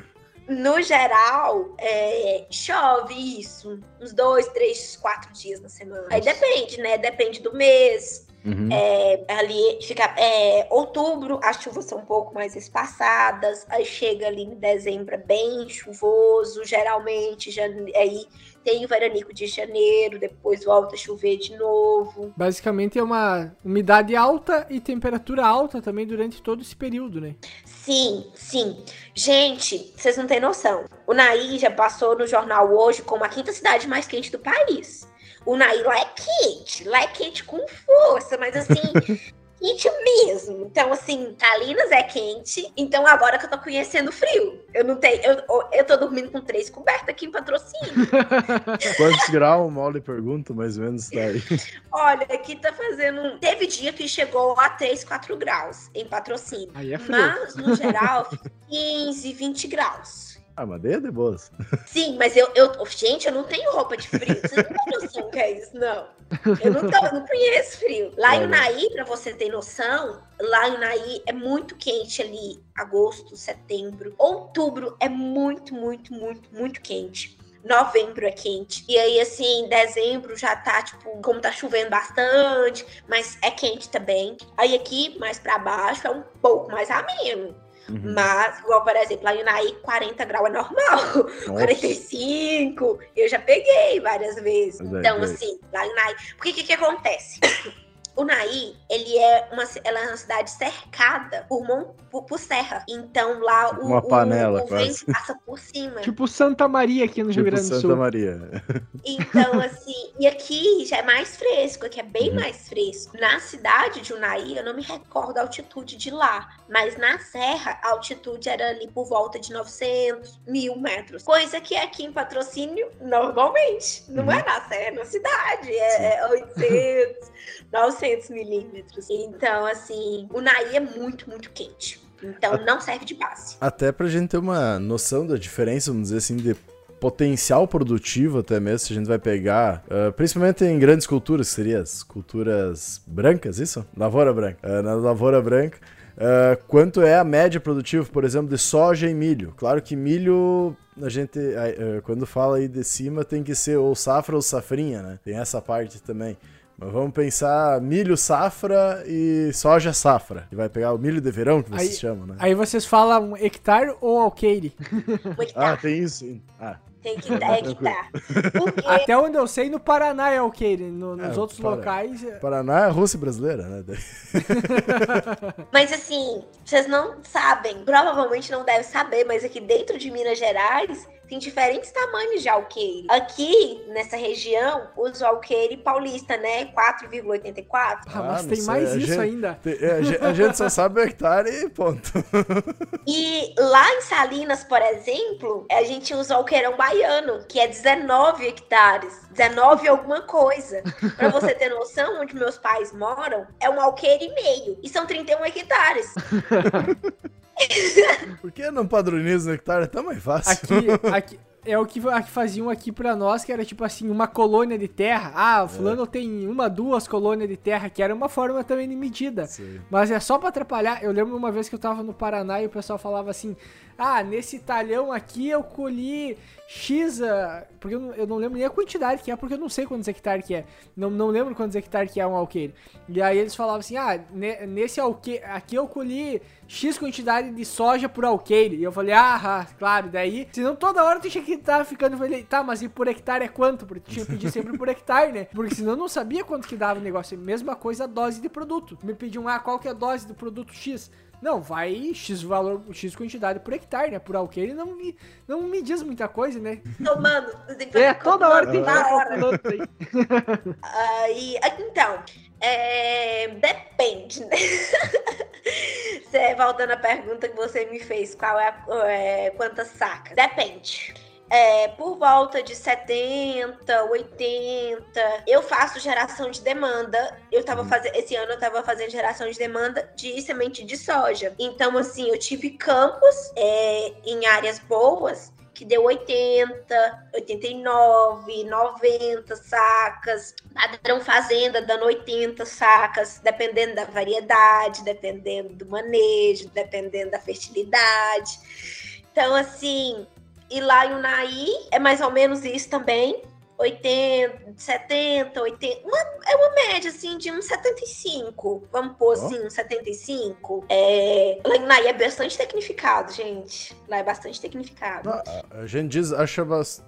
no geral, é, chove isso. Uns dois, três, quatro dias na semana. Aí depende, né? Depende do mês. Uhum. É, ali fica é, outubro, as chuvas são um pouco mais espaçadas, aí chega ali em dezembro é bem chuvoso, geralmente jane... aí tem o veranico de janeiro, depois volta a chover de novo. Basicamente é uma umidade alta e temperatura alta também durante todo esse período, né? Sim, sim. Gente, vocês não têm noção. O Naí já passou no jornal hoje como a quinta cidade mais quente do país. O Naí lá é quente, lá é quente com força, mas assim, quente mesmo. Então, assim, Calinas é quente. Então, agora que eu tô conhecendo frio, eu não tenho. Eu, eu tô dormindo com três cobertas aqui em patrocínio. Quantos graus, mal lhe pergunto, mais ou menos, tá aí? Olha, aqui tá fazendo. Teve dia que chegou a 3, 4 graus em patrocínio. Aí é frio. Mas, no geral, 15, 20 graus. Ah, mas daí é de boas. Sim, mas eu, eu. Gente, eu não tenho roupa de frio. Vocês não têm noção que é isso, não. Eu não, tô, eu não conheço frio. Lá em Unaí, pra você ter noção, lá em Unaí é muito quente ali. Agosto, setembro. Outubro é muito, muito, muito, muito quente. Novembro é quente. E aí, assim, dezembro já tá, tipo, como tá chovendo bastante, mas é quente também. Aí aqui, mais pra baixo, é um pouco mais ameno. Uhum. Mas, igual, por exemplo, em Unaí, 40 graus é normal. 45, eu já peguei várias vezes. Mas é, então, é. assim, lá em Unaí. Porque o que, que acontece? O Naí, ele é uma, ela é uma cidade cercada por, mon, por, por serra. Então lá o, Uma panela, o, o quase. vento passa por cima. Tipo Santa Maria aqui no Rio Tipo Grande do Santa Sul. Maria. Então, assim, e aqui já é mais fresco, aqui é bem Uhum. mais fresco. Na cidade de Unai, eu não me recordo a altitude de lá, mas na serra, a altitude era ali por volta de 900, mil metros. Coisa que aqui em patrocínio, normalmente, não Uhum. é na serra, é na cidade, é, é 800, 900 milímetros. Então, assim, Unai é muito, muito quente. Então, não serve de base. Até pra gente ter uma noção da diferença, vamos dizer assim, de potencial produtivo até mesmo, se a gente vai pegar, ah, principalmente em grandes culturas, que seriam as culturas brancas, isso? Lavoura branca. Ah, na lavoura branca, ah, quanto é a média produtiva, por exemplo, de soja e milho? Claro que milho, a gente, ah, quando fala aí de cima, tem que ser ou safra ou safrinha, né? Tem essa parte também. Mas vamos pensar milho safra e soja safra. E vai pegar o milho de verão, que vocês Aí- chamam, né? Aí vocês falam hectare ou alqueire? É Ah, tem isso. sim. Ah, Tem que dar, é que tá. Até onde eu sei, no Paraná é alqueire. No- nos É, outros Para- locais. é- Paraná é Rússia brasileira, né? Mas assim, vocês não sabem, provavelmente não devem saber, mas aqui dentro de Minas Gerais tem diferentes tamanhos de alqueire. Aqui, nessa região, usa o alqueire paulista, né? 4,84. Ah, mas não tem sei, mais isso gente- ainda. Tem- é, A gente, a gente só sabe o hectare e ponto. E lá em Salinas, por exemplo, a gente usa o alqueirão baiano, que é 19 hectares. 19 alguma coisa. Pra você ter noção, onde meus pais moram, é um alqueire e meio. E são 31 hectares. Por que não padroniza o hectare? É tão mais fácil. Aqui, aqui, é o que, a que faziam aqui pra nós, que era tipo assim, uma colônia de terra. Ah, fulano é. tem uma, duas colônias de terra, que era uma forma também de medida. Sim. Mas é só pra atrapalhar. Eu lembro uma vez que eu tava no Paraná e o pessoal falava assim: ah, nesse talhão aqui eu colhi X, uh, porque eu não, eu não, lembro nem a quantidade que é, porque eu não sei quantos hectares que é. Não, não lembro quantos hectares que é um alqueire. E aí eles falavam assim, ah, nesse alqueire, aqui eu colhi X quantidade de soja por alqueire. E eu falei, ah, claro, daí, senão toda hora tu tinha que estar tá ficando, eu falei, tá, mas e por hectare é quanto? Porque tinha que pedir sempre por hectare, né? Porque senão eu não sabia quanto que dava o negócio. Mesma coisa a dose de produto. Me pediam, ah, qual que é a dose do produto X? Não, vai X valor, X quantidade por hectare, né? Por alqueire não me, não me diz muita coisa, né? Tomando. É, toda hora tem que. Aí, então, é, depende, né? Você, voltando à pergunta que você me fez, qual é, a, é quantas sacas? Depende é, por volta de 70, 80, eu faço geração de demanda. Eu tava uhum. fazendo, esse ano eu tava fazendo geração de demanda de semente de soja. Então, assim, eu tive campos é, em áreas boas que deu 80, 89, 90 sacas, padrão fazenda dando 80 sacas, dependendo da variedade, dependendo do manejo, dependendo da fertilidade. Então, assim, e lá em Unai é mais ou menos isso também. 80, 70, 80. Uma, é uma média, assim, de uns 75. Vamos pôr, oh. assim, uns 75. É, lá em Unai é bastante tecnificado, gente. Lá é bastante tecnificado. a, a, gente diz, acha,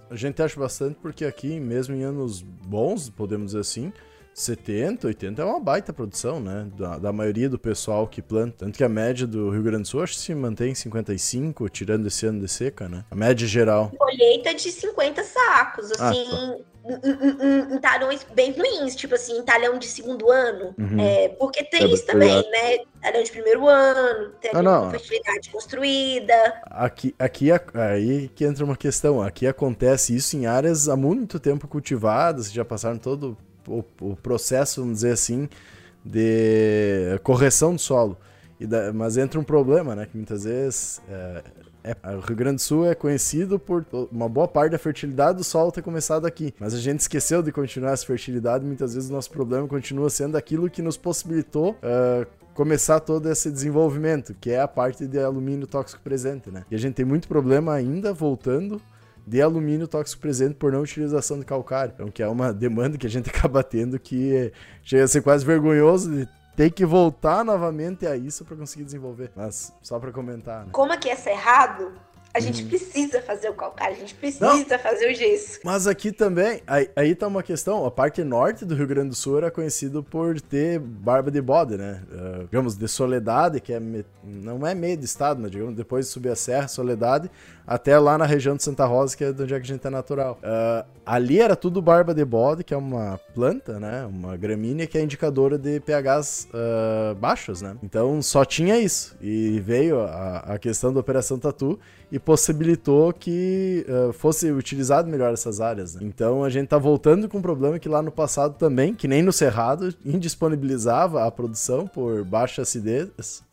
a gente acha bastante porque aqui, mesmo em anos bons, podemos dizer assim, 70, 80 é uma baita produção, né? Da, da, maioria do pessoal que planta. Tanto que a média do Rio Grande do Sul acho que se mantém em 55, tirando esse ano de seca, né? A média geral. Colheita de 50 sacos, ah, assim. Ah, tá. Em, talhões bem ruins, tipo assim, em talhão de segundo ano. Uhum. É, porque tem é isso também, né? Talhão de primeiro ano, tem ah, não. fertilidade construída. Aqui, aqui aí que entra uma questão. Aqui acontece isso em áreas há muito tempo cultivadas, já passaram todo o, o processo, vamos dizer assim, de correção do solo. Da, mas entra um problema, né? Que muitas vezes é, é, o Rio Grande do Sul é conhecido por uma boa parte da fertilidade do solo ter começado aqui. Mas a gente esqueceu de continuar essa fertilidade. Muitas vezes o nosso problema continua sendo aquilo que nos possibilitou uh, começar todo esse desenvolvimento, que é a parte de alumínio tóxico presente, né? E a gente tem muito problema ainda voltando de alumínio tóxico presente por não utilização de calcário. Então, que é uma demanda que a gente acaba tendo que chega a ser quase vergonhoso de ter que voltar novamente a isso para conseguir desenvolver. Mas só para comentar. Né? Como aqui é cerrado, a gente uhum. precisa fazer o calcário, a gente precisa Não. fazer o gesso. Mas aqui também, aí, aí tá uma questão, a parte norte do Rio Grande do Sul era conhecido por ter barba de bode, né? Uh, digamos, de Soledade, que é me... não é meio de estado, mas digamos, depois de subir a serra, Soledade, até lá na região de Santa Rosa, que é de onde é que a gente é natural. Uh, ali era tudo barba de bode, que é uma planta, né? Uma gramínea que é indicadora de pHs uh, baixos, né? Então só tinha isso. E veio a, a questão da Operação Tatu e possibilitou que uh, fosse utilizado melhor essas áreas. Né? Então a gente tá voltando com um problema que lá no passado também, que nem no Cerrado, indisponibilizava a produção por baixa acidez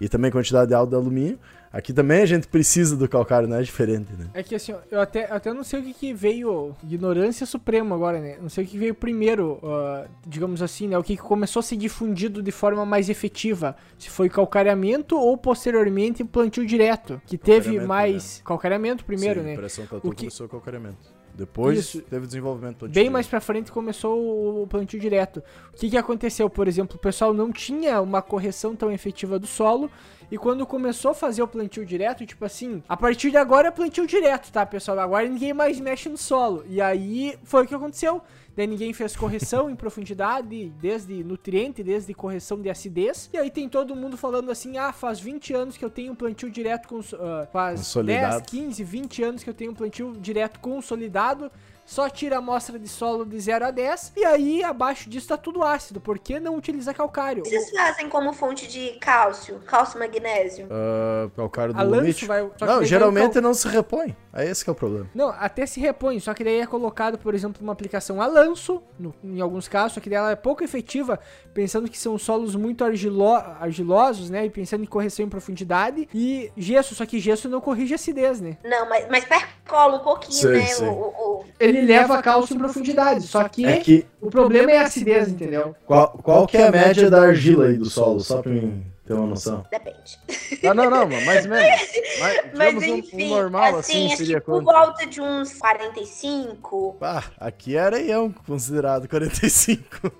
e também quantidade alta de alumínio. Aqui também a gente precisa do calcário, não é diferente, né? É que assim, eu até, até não sei o que, que veio. Ignorância suprema agora, né? Não sei o que veio primeiro, uh, digamos assim, né? O que, que começou a ser difundido de forma mais efetiva. Se foi calcareamento ou posteriormente plantio direto. Que teve mais. Né? Calcareamento primeiro, Sim, né? Pressão o que... começou calcareamento. Depois Isso. teve desenvolvimento plantio Bem mais pra frente começou o plantio direto. O que, que aconteceu? Por exemplo, o pessoal não tinha uma correção tão efetiva do solo e quando começou a fazer o plantio direto, tipo assim, a partir de agora é plantio direto, tá, pessoal? Agora ninguém mais mexe no solo. E aí foi o que aconteceu. Daí ninguém fez correção em profundidade, desde nutriente, desde correção de acidez. E aí tem todo mundo falando assim: ah, faz 20 anos que eu tenho plantio direto com. Uh, faz 10, 15, 20 anos que eu tenho plantio direto consolidado só tira a amostra de solo de 0 a 10 e aí abaixo disso tá tudo ácido. Por que não utilizar calcário? O que vocês fazem como fonte de cálcio? Cálcio magnésio? Uh, calcário do Alanço vai, Não, geralmente não se repõe. É esse que é o problema. Não, até se repõe, só que daí é colocado, por exemplo, uma aplicação a lanço, no, em alguns casos, só que daí ela é pouco efetiva, pensando que são solos muito argilo, argilosos, né? E pensando em correção em profundidade. E gesso, só que gesso não corrige acidez, né? Não, mas, mas percola um pouquinho, Sei, né? sei. O, o- o- Ele leva cálcio em profundidade, só que, É que o problema é a acidez, entendeu? qual, qual que é a média da argila aí do solo, só pra mim ter uma noção? Depende. Não, não, não, mais ou menos. Mas, Mas digamos, um- enfim, um, normal assim, assim, seria por volta de uns 45, Ah, aqui é areião, considerado 45.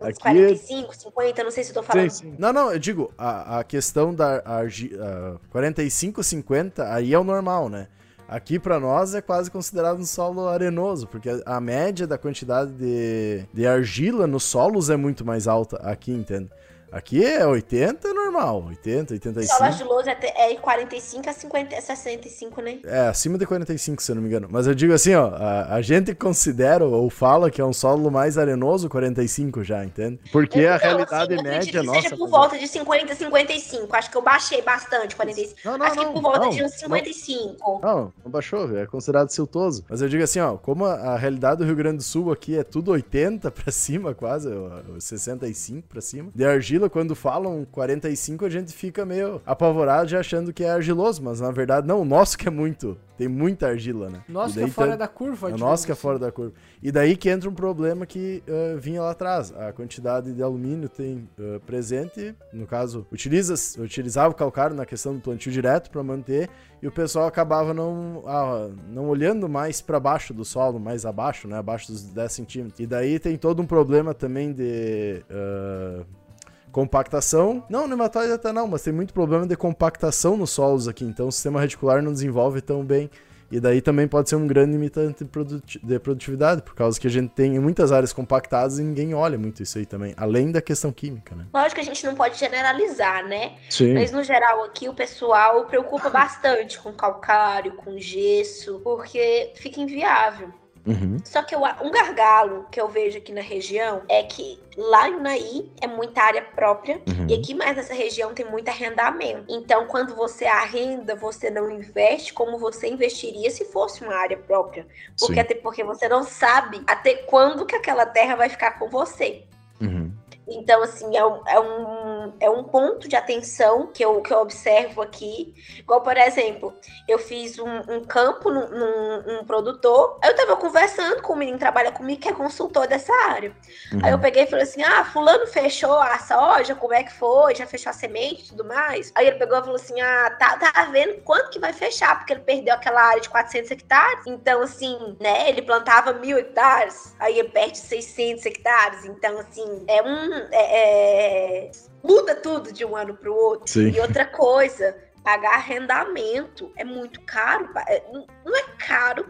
Aqui 45, 50, não sei se eu tô falando. Sim, sim. Não, não, eu digo, a, a questão da argi, a 45, 50, aí é o normal, né? Aqui pra nós é quase considerado um solo arenoso, porque a, a média da quantidade de, de argila nos solos é muito mais alta aqui, entende? Aqui é 80 normal, 80, 85. Solo argiloso é, te- é 45 a 50, a 65, né? É, acima de 45, se eu não me engano. Mas eu digo assim, ó, a, a gente considera ou fala que é um solo mais arenoso 45 já, entende? Porque a Então, realidade assim, eu acredito média que nossa... seja por volta de 50 a 55. Acho que eu baixei bastante, 45. Não, não, Acho que não, por volta não, de uns não. 55. Não, não baixou, é considerado siltoso. Mas eu digo assim, ó, como a, a realidade do Rio Grande do Sul aqui é tudo 80 pra cima, quase, ó, 65 pra cima. De argila, quando falam 45, a gente fica meio apavorado já achando que é argiloso, mas na verdade não, o nosso que é muito, tem muita argila, né? Nossa, E que é fora tem- da curva. É o digamos nosso que é assim. fora da curva. E daí que entra um problema que eh, vinha lá atrás. A quantidade de alumínio tem eh, presente, no caso, utiliza, utilizava o calcário na questão do plantio direto para manter, e o pessoal acabava não, ah, não olhando mais para baixo do solo, mais abaixo, né, abaixo dos 10 centímetros. E daí tem todo um problema também de eh, compactação. Não, nematóide até não, mas tem muito problema de compactação nos solos aqui, então o sistema reticular não desenvolve tão bem. E daí também pode ser um grande limitante de produti- de produtividade, por causa que a gente tem muitas áreas compactadas e ninguém olha muito isso aí também, além da questão química, né? Lógico que a gente não pode generalizar, né? Sim. Mas no geral aqui o pessoal preocupa bastante com calcário, com gesso, porque fica inviável. Uhum. Só que eu- um gargalo que eu vejo aqui na região é que lá em Unaí é muita área própria Uhum. e aqui mais nessa região tem muito arrendamento. Então, quando você arrenda, você não investe como você investiria se fosse uma área própria. Porque Sim. até porque você não sabe até quando que aquela terra vai ficar com você. Uhum. Então, assim, é um, é um, é um ponto de atenção que eu, que eu observo aqui. Igual, por exemplo, eu fiz um, um campo num, num- num produtor. Aí eu tava conversando com o menino que trabalha comigo, que é consultor dessa área. Aí eu Uhum. peguei e falei assim: ah, fulano fechou a soja, como é que foi? Já fechou a semente e tudo mais? Aí ele pegou e falou assim: ah, tá, tá vendo quanto que vai fechar, porque ele perdeu aquela área de 400 hectares. Então, assim, né, ele plantava mil hectares, aí ele perde 600 hectares. Então, assim, é um. é- é- muda tudo de um ano pro outro. Sim. E outra coisa, pagar arrendamento é muito caro. é- não é caro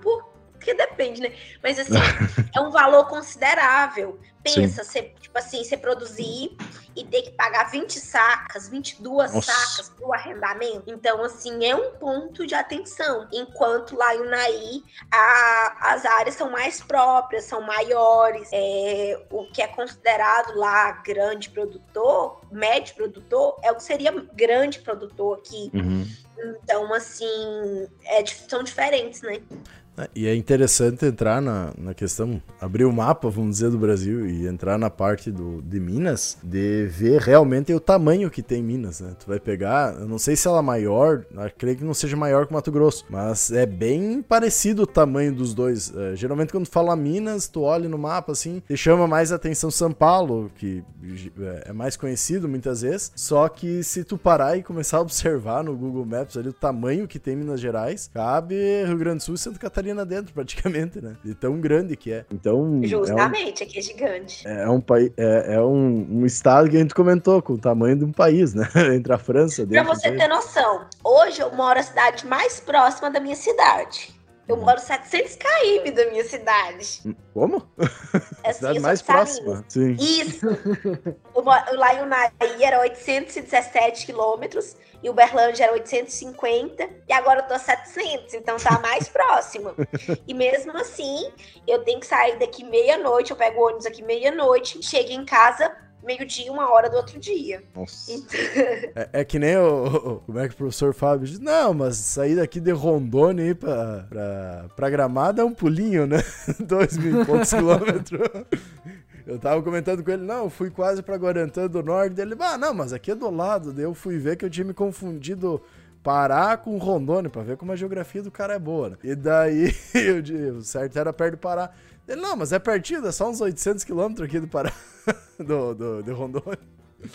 porque depende, né? Mas assim, é um valor considerável. Pensa, você, tipo assim, você produzir e ter que pagar 20 sacas, 22 Nossa. sacas pro arrendamento. Então, assim, é um ponto de atenção. Enquanto lá em Unaí, a- as áreas são mais próprias, são maiores. É, o que é considerado lá grande produtor, médio produtor, é o que seria grande produtor aqui. Uhum. Então, assim, é, são diferentes, né? É, E é interessante entrar na, na questão, abrir o mapa, vamos dizer, do Brasil e entrar na parte do, de Minas, de ver realmente o tamanho que tem Minas, né? Tu vai pegar, eu não sei se ela é maior, creio que não seja maior que Mato Grosso, mas é bem parecido o tamanho dos dois. É, geralmente quando fala Minas, tu olha no mapa assim, te chama mais atenção São Paulo, que é, é mais conhecido muitas vezes, só que se tu parar e começar a observar no Google Maps ali o tamanho que tem Minas Gerais, cabe Rio Grande do Sul e Santa Catarina dentro, praticamente, né? De tão grande que é. Então, é um, Justamente, aqui é gigante. é um, pai- é, é um, um estado que a gente comentou, com o tamanho de um país, né? Entre a França, Pra você ter noção, hoje eu moro na cidade mais próxima da minha cidade. Eu Uhum. moro 700 km da minha cidade. Como? a assim, cidade mais próxima. Sim. Isso. lá em Unai era 817 quilômetros e Uberlândia era 850 e agora eu tô 700, então tá mais próximo. E mesmo assim, eu tenho que sair daqui meia-noite, eu pego o ônibus aqui meia-noite, chego em casa meio-dia, uma hora do outro dia. Nossa. Então... É, é, que nem o, o, Como é que o professor Fábio diz? Não, mas sair daqui de Rondônia aí pra, pra, pra Gramada é um pulinho, né? Dois mil e poucos quilômetros. Eu tava comentando com ele, não, eu fui quase pra Guarantã do Norte. Ele, ah, não, mas aqui é do lado. Daí eu fui ver que eu tinha me confundido Pará com Rondônia, pra ver como a geografia do cara é boa, né? E daí, eu, o certo era perto do Pará. Ele, não, mas é pertinho, é só uns 800 quilômetros aqui do Pará, do, do, de Rondônia.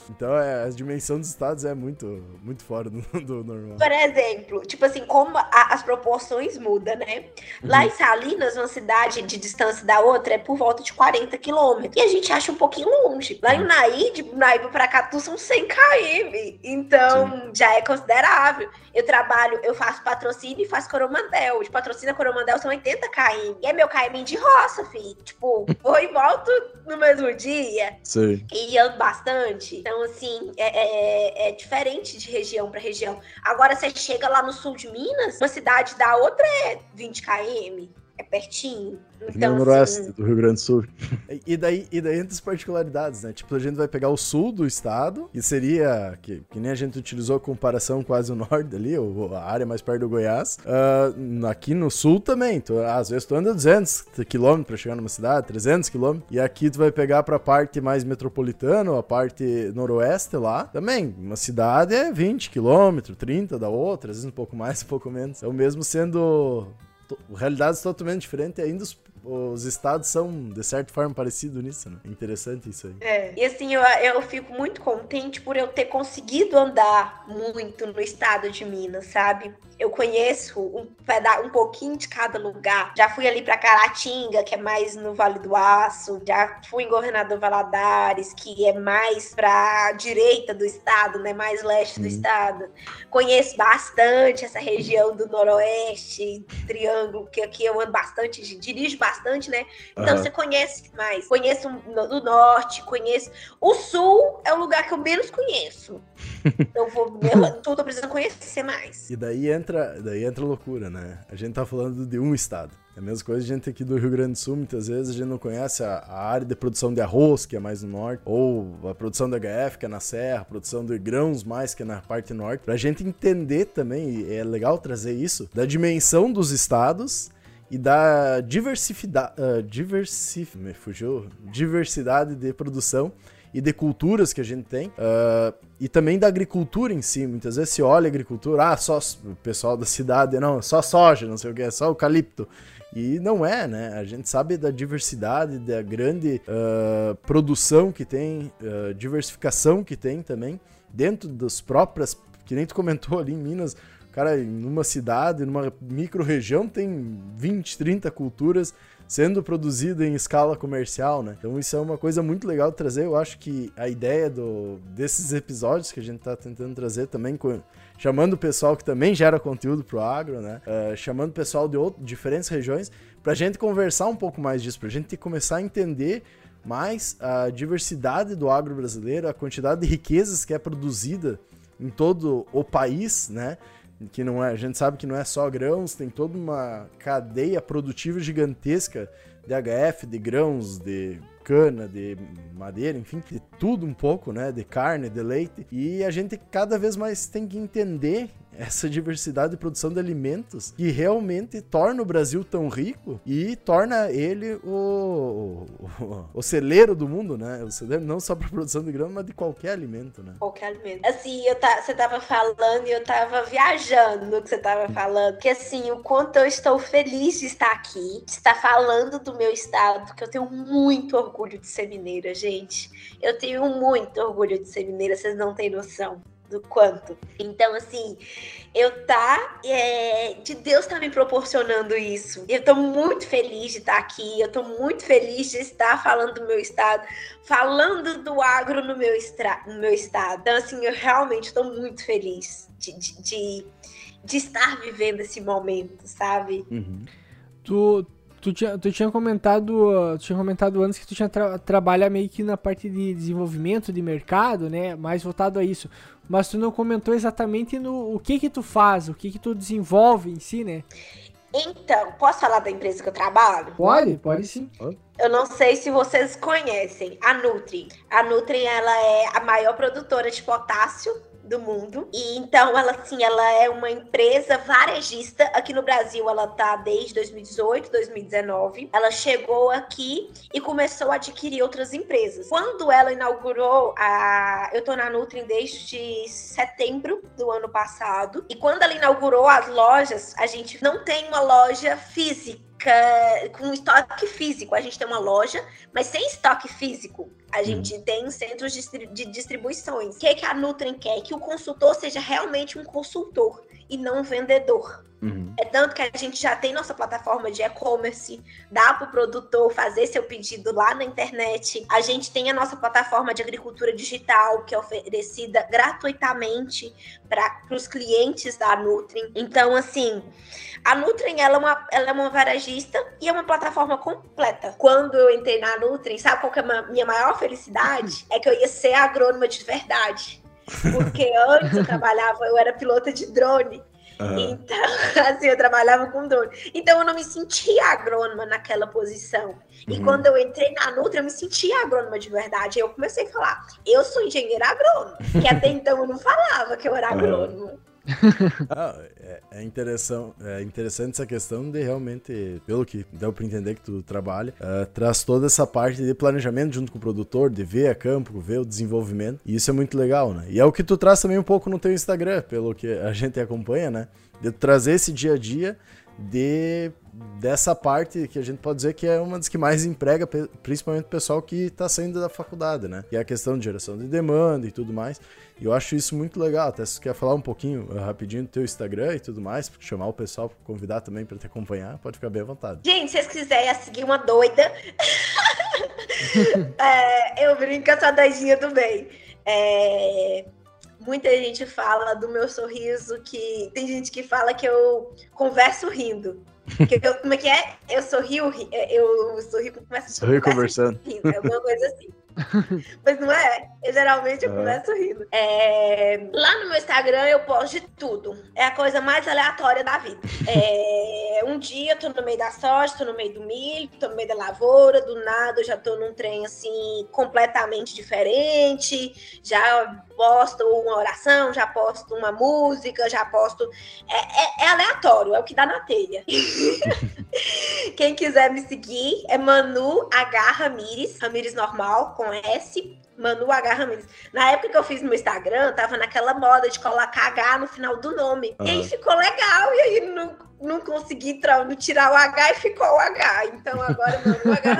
Então, é, a dimensão dos estados é muito, muito fora do, do normal. Por exemplo, tipo assim, como a, as proporções mudam, né? Lá uhum. em Salinas, uma cidade de distância da outra é por volta de 40 quilômetros. E a gente acha um pouquinho longe. Lá em uhum. Naí, de Naíba pra Catu, são 100 km. Então, Sim. já é considerável. Eu trabalho, eu faço patrocínio e faço coromandel. De patrocínio a coromandel são 80 km. E é meu km de roça, filho. Tipo, vou e volto no mesmo dia. Sim. E ando bastante. Então, assim, é, é, é diferente de região para região. Agora, você chega lá no sul de Minas, uma cidade da outra é 20 km, é pertinho. Então, no noroeste assim... do Rio Grande do Sul. E daí, e daí entre as particularidades, né? Tipo, a gente vai pegar o sul do estado, que seria, que, que nem a gente utilizou a comparação quase o norte ali, ou a área mais perto do Goiás. Uh, aqui no sul também, tu, às vezes tu anda 200 km pra chegar numa cidade, 300 km. E aqui tu vai pegar pra parte mais metropolitana, a parte noroeste lá, também. Uma cidade é 20 km, 30 da outra, às vezes um pouco mais, um pouco menos. Então, mesmo sendo realidades totalmente diferentes, ainda os os estados são, de certa forma, parecidos nisso, né? Interessante isso aí. É, e assim, eu, eu fico muito contente por eu ter conseguido andar muito no estado de Minas, sabe? Eu conheço um, um pouquinho de cada lugar. Já fui ali para Caratinga, que é mais no Vale do Aço. Já fui em Governador Valadares, que é mais para direita do estado, né? Mais leste do estado. Conheço bastante essa região do Noroeste, Triângulo, que aqui eu ando bastante, dirijo bastante, né? Então uhum. você conhece mais. Conheço do Norte, conheço. O Sul é o lugar que eu menos conheço. Eu vou. Eu tô precisando conhecer mais. E daí entra, daí entra loucura, né? A gente tá falando de um estado. É a mesma coisa a gente aqui do Rio Grande do Sul, muitas vezes a gente não conhece a, a, área de produção de arroz, que é mais no norte, ou a produção da HF, que é na serra, a produção de grãos mais, que é na parte norte. Pra gente entender também, e é legal trazer isso, da dimensão dos estados e da diversificidade, uh, diversif, me fugiu, diversidade de produção e de culturas que a gente tem. Uh, e também da agricultura em si. Muitas vezes se olha a agricultura, ah, só o pessoal da cidade, não, só soja, não sei o que, é só eucalipto. E não é, né? A gente sabe da diversidade, da grande uh, produção que tem, uh, diversificação que tem também, dentro das próprias. Que nem tu comentou ali em Minas, cara, numa cidade, numa micro-região, tem 20, 30 culturas sendo produzida em escala comercial, né? Então isso é uma coisa muito legal de trazer. Eu acho que a ideia do, desses episódios que a gente tá tentando trazer também, com, chamando o pessoal que também gera conteúdo pro agro, né? Uh, chamando o pessoal de outro, diferentes regiões, pra gente conversar um pouco mais disso, pra gente começar a entender mais a diversidade do agro brasileiro, a quantidade de riquezas que é produzida em todo o país, né? Que não é, a gente sabe que não é só grãos, tem toda uma cadeia produtiva gigantesca de HF, de grãos, de cana, de madeira, enfim, de tudo um pouco, né? De carne, de leite. E a gente cada vez mais tem que entender essa diversidade de produção de alimentos que realmente torna o Brasil tão rico e torna ele o, o, o celeiro do mundo, né? O celeiro não só para produção de grão, mas de qualquer alimento, né? Qualquer alimento. Assim, eu tá, você tava falando e eu tava viajando no que você tava falando, que assim, o quanto eu estou feliz de estar aqui, de estar falando do meu estado, que eu tenho muito orgulho de ser mineira, gente. Eu tenho muito orgulho de ser mineira, vocês não têm noção do quanto. Então, assim, eu tá. É, de Deus tá me proporcionando isso. Eu tô muito feliz de estar tá aqui. Eu tô muito feliz de estar falando do meu estado, falando do agro no meu, no meu estado. Então, assim, eu realmente tô muito feliz de, de, de, de estar vivendo esse momento, sabe? Uhum. Tu, Tu tinha, tu tinha comentado, tu tinha comentado antes que tu tinha tra trabalha meio que na parte de desenvolvimento de mercado, né? Mais voltado a isso. Mas tu não comentou exatamente no o que que tu faz, o que que tu desenvolve em si, né? Então, posso falar da empresa que eu trabalho? Pode, pode sim. Eu não sei se vocês conhecem a Nutri. A Nutri ela é a maior produtora de potássio do mundo. E então ela assim, ela é uma empresa varejista aqui no Brasil, ela tá desde 2018, 2019. Ela chegou aqui e começou a adquirir outras empresas. Quando ela inaugurou a eu tô na Nutri desde setembro do ano passado, e quando ela inaugurou as lojas, a gente não tem uma loja física com estoque físico. A gente tem uma loja, mas sem estoque físico. A uhum. gente tem centros de distribuições. O que, é que a Nutren quer? Que o consultor seja realmente um consultor e não um vendedor. Uhum. É tanto que a gente já tem nossa plataforma de e-commerce, dá para o produtor fazer seu pedido lá na internet. A gente tem a nossa plataforma de agricultura digital, que é oferecida gratuitamente para os clientes da Nutrim. Então, assim, a Nutrim ela é, uma, ela é uma varejista e é uma plataforma completa. Quando eu entrei na Nutrim, sabe qual que é a minha maior felicidade? É que eu ia ser agrônoma de verdade. Porque antes eu trabalhava, eu era pilota de drone. Uhum. Então, assim, eu trabalhava com drone. Então, eu não me sentia agrônoma naquela posição. E uhum. quando eu entrei na Nutra, eu me sentia agrônoma de verdade. Eu comecei a falar, eu sou engenheira agrônoma. Que até então eu não falava que eu era agrônoma. ah, é, é, interessante, é interessante essa questão de realmente, pelo que deu para entender que tu trabalha, uh, traz toda essa parte de planejamento junto com o produtor, de ver a campo, ver o desenvolvimento, e isso é muito legal, né? E é o que tu traz também um pouco no teu Instagram, pelo que a gente acompanha, né? De trazer esse dia a dia de dessa parte que a gente pode dizer que é uma das que mais emprega, principalmente o pessoal que está saindo da faculdade, né? Que é a questão de geração de demanda e tudo mais. E eu acho isso muito legal. Até se você quer falar um pouquinho uh, rapidinho do teu Instagram e tudo mais, chamar o pessoal, convidar também para te acompanhar, pode ficar bem à vontade. Gente, se vocês quiserem seguir uma doida, é, eu brinco com essa doidinha do bem. É, muita gente fala do meu sorriso que tem gente que fala que eu converso rindo. Eu, como é que é? Eu sorrio, eu sorrio, começo a sorrir conversando. Rindo, é alguma coisa assim. Mas não é. Eu, geralmente eu é. começo rindo. É... Lá no meu Instagram eu posto de tudo. É a coisa mais aleatória da vida. É... Um dia eu tô no meio da soja, tô no meio do milho, tô no meio da lavoura, do nada eu já tô num trem assim completamente diferente. Já posto uma oração, já posto uma música, já posto. É, é, é aleatório, é o que dá na telha. Quem quiser me seguir é Manu H. Ramires, Ramires normal, com S, Manu H. Ramires. Na época que eu fiz meu Instagram, tava naquela moda de colocar H no final do nome. Uhum. E aí ficou legal, e aí não, não consegui não tirar o H e ficou o H. Então agora Manu H.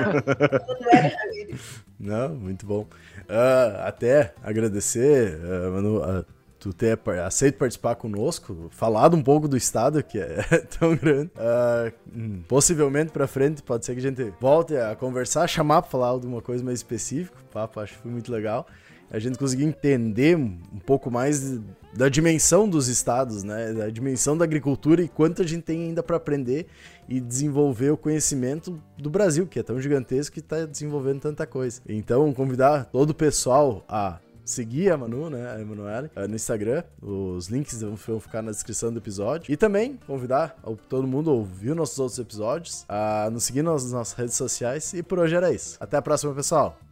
Ramires. Não, muito bom. Uh, até agradecer, uh, Manu, uh, tu ter aceito participar conosco, falado um pouco do estado que é tão grande. Uh, possivelmente para frente pode ser que a gente volte a conversar, chamar para falar alguma coisa mais específica. O papo acho que foi muito legal. A gente conseguiu entender um pouco mais da dimensão dos estados, né? Da dimensão da agricultura e quanto a gente tem ainda para aprender e desenvolver o conhecimento do Brasil, que é tão gigantesco que está desenvolvendo tanta coisa. Então, convidar todo o pessoal a seguir a Manu, né, a Emanuele, eh, no Instagram. Os links vão ficar na descrição do episódio. E também convidar todo mundo a ouvir nossos outros episódios, a nos seguir nas nossas redes sociais. E por hoje era isso. Até a próxima, pessoal!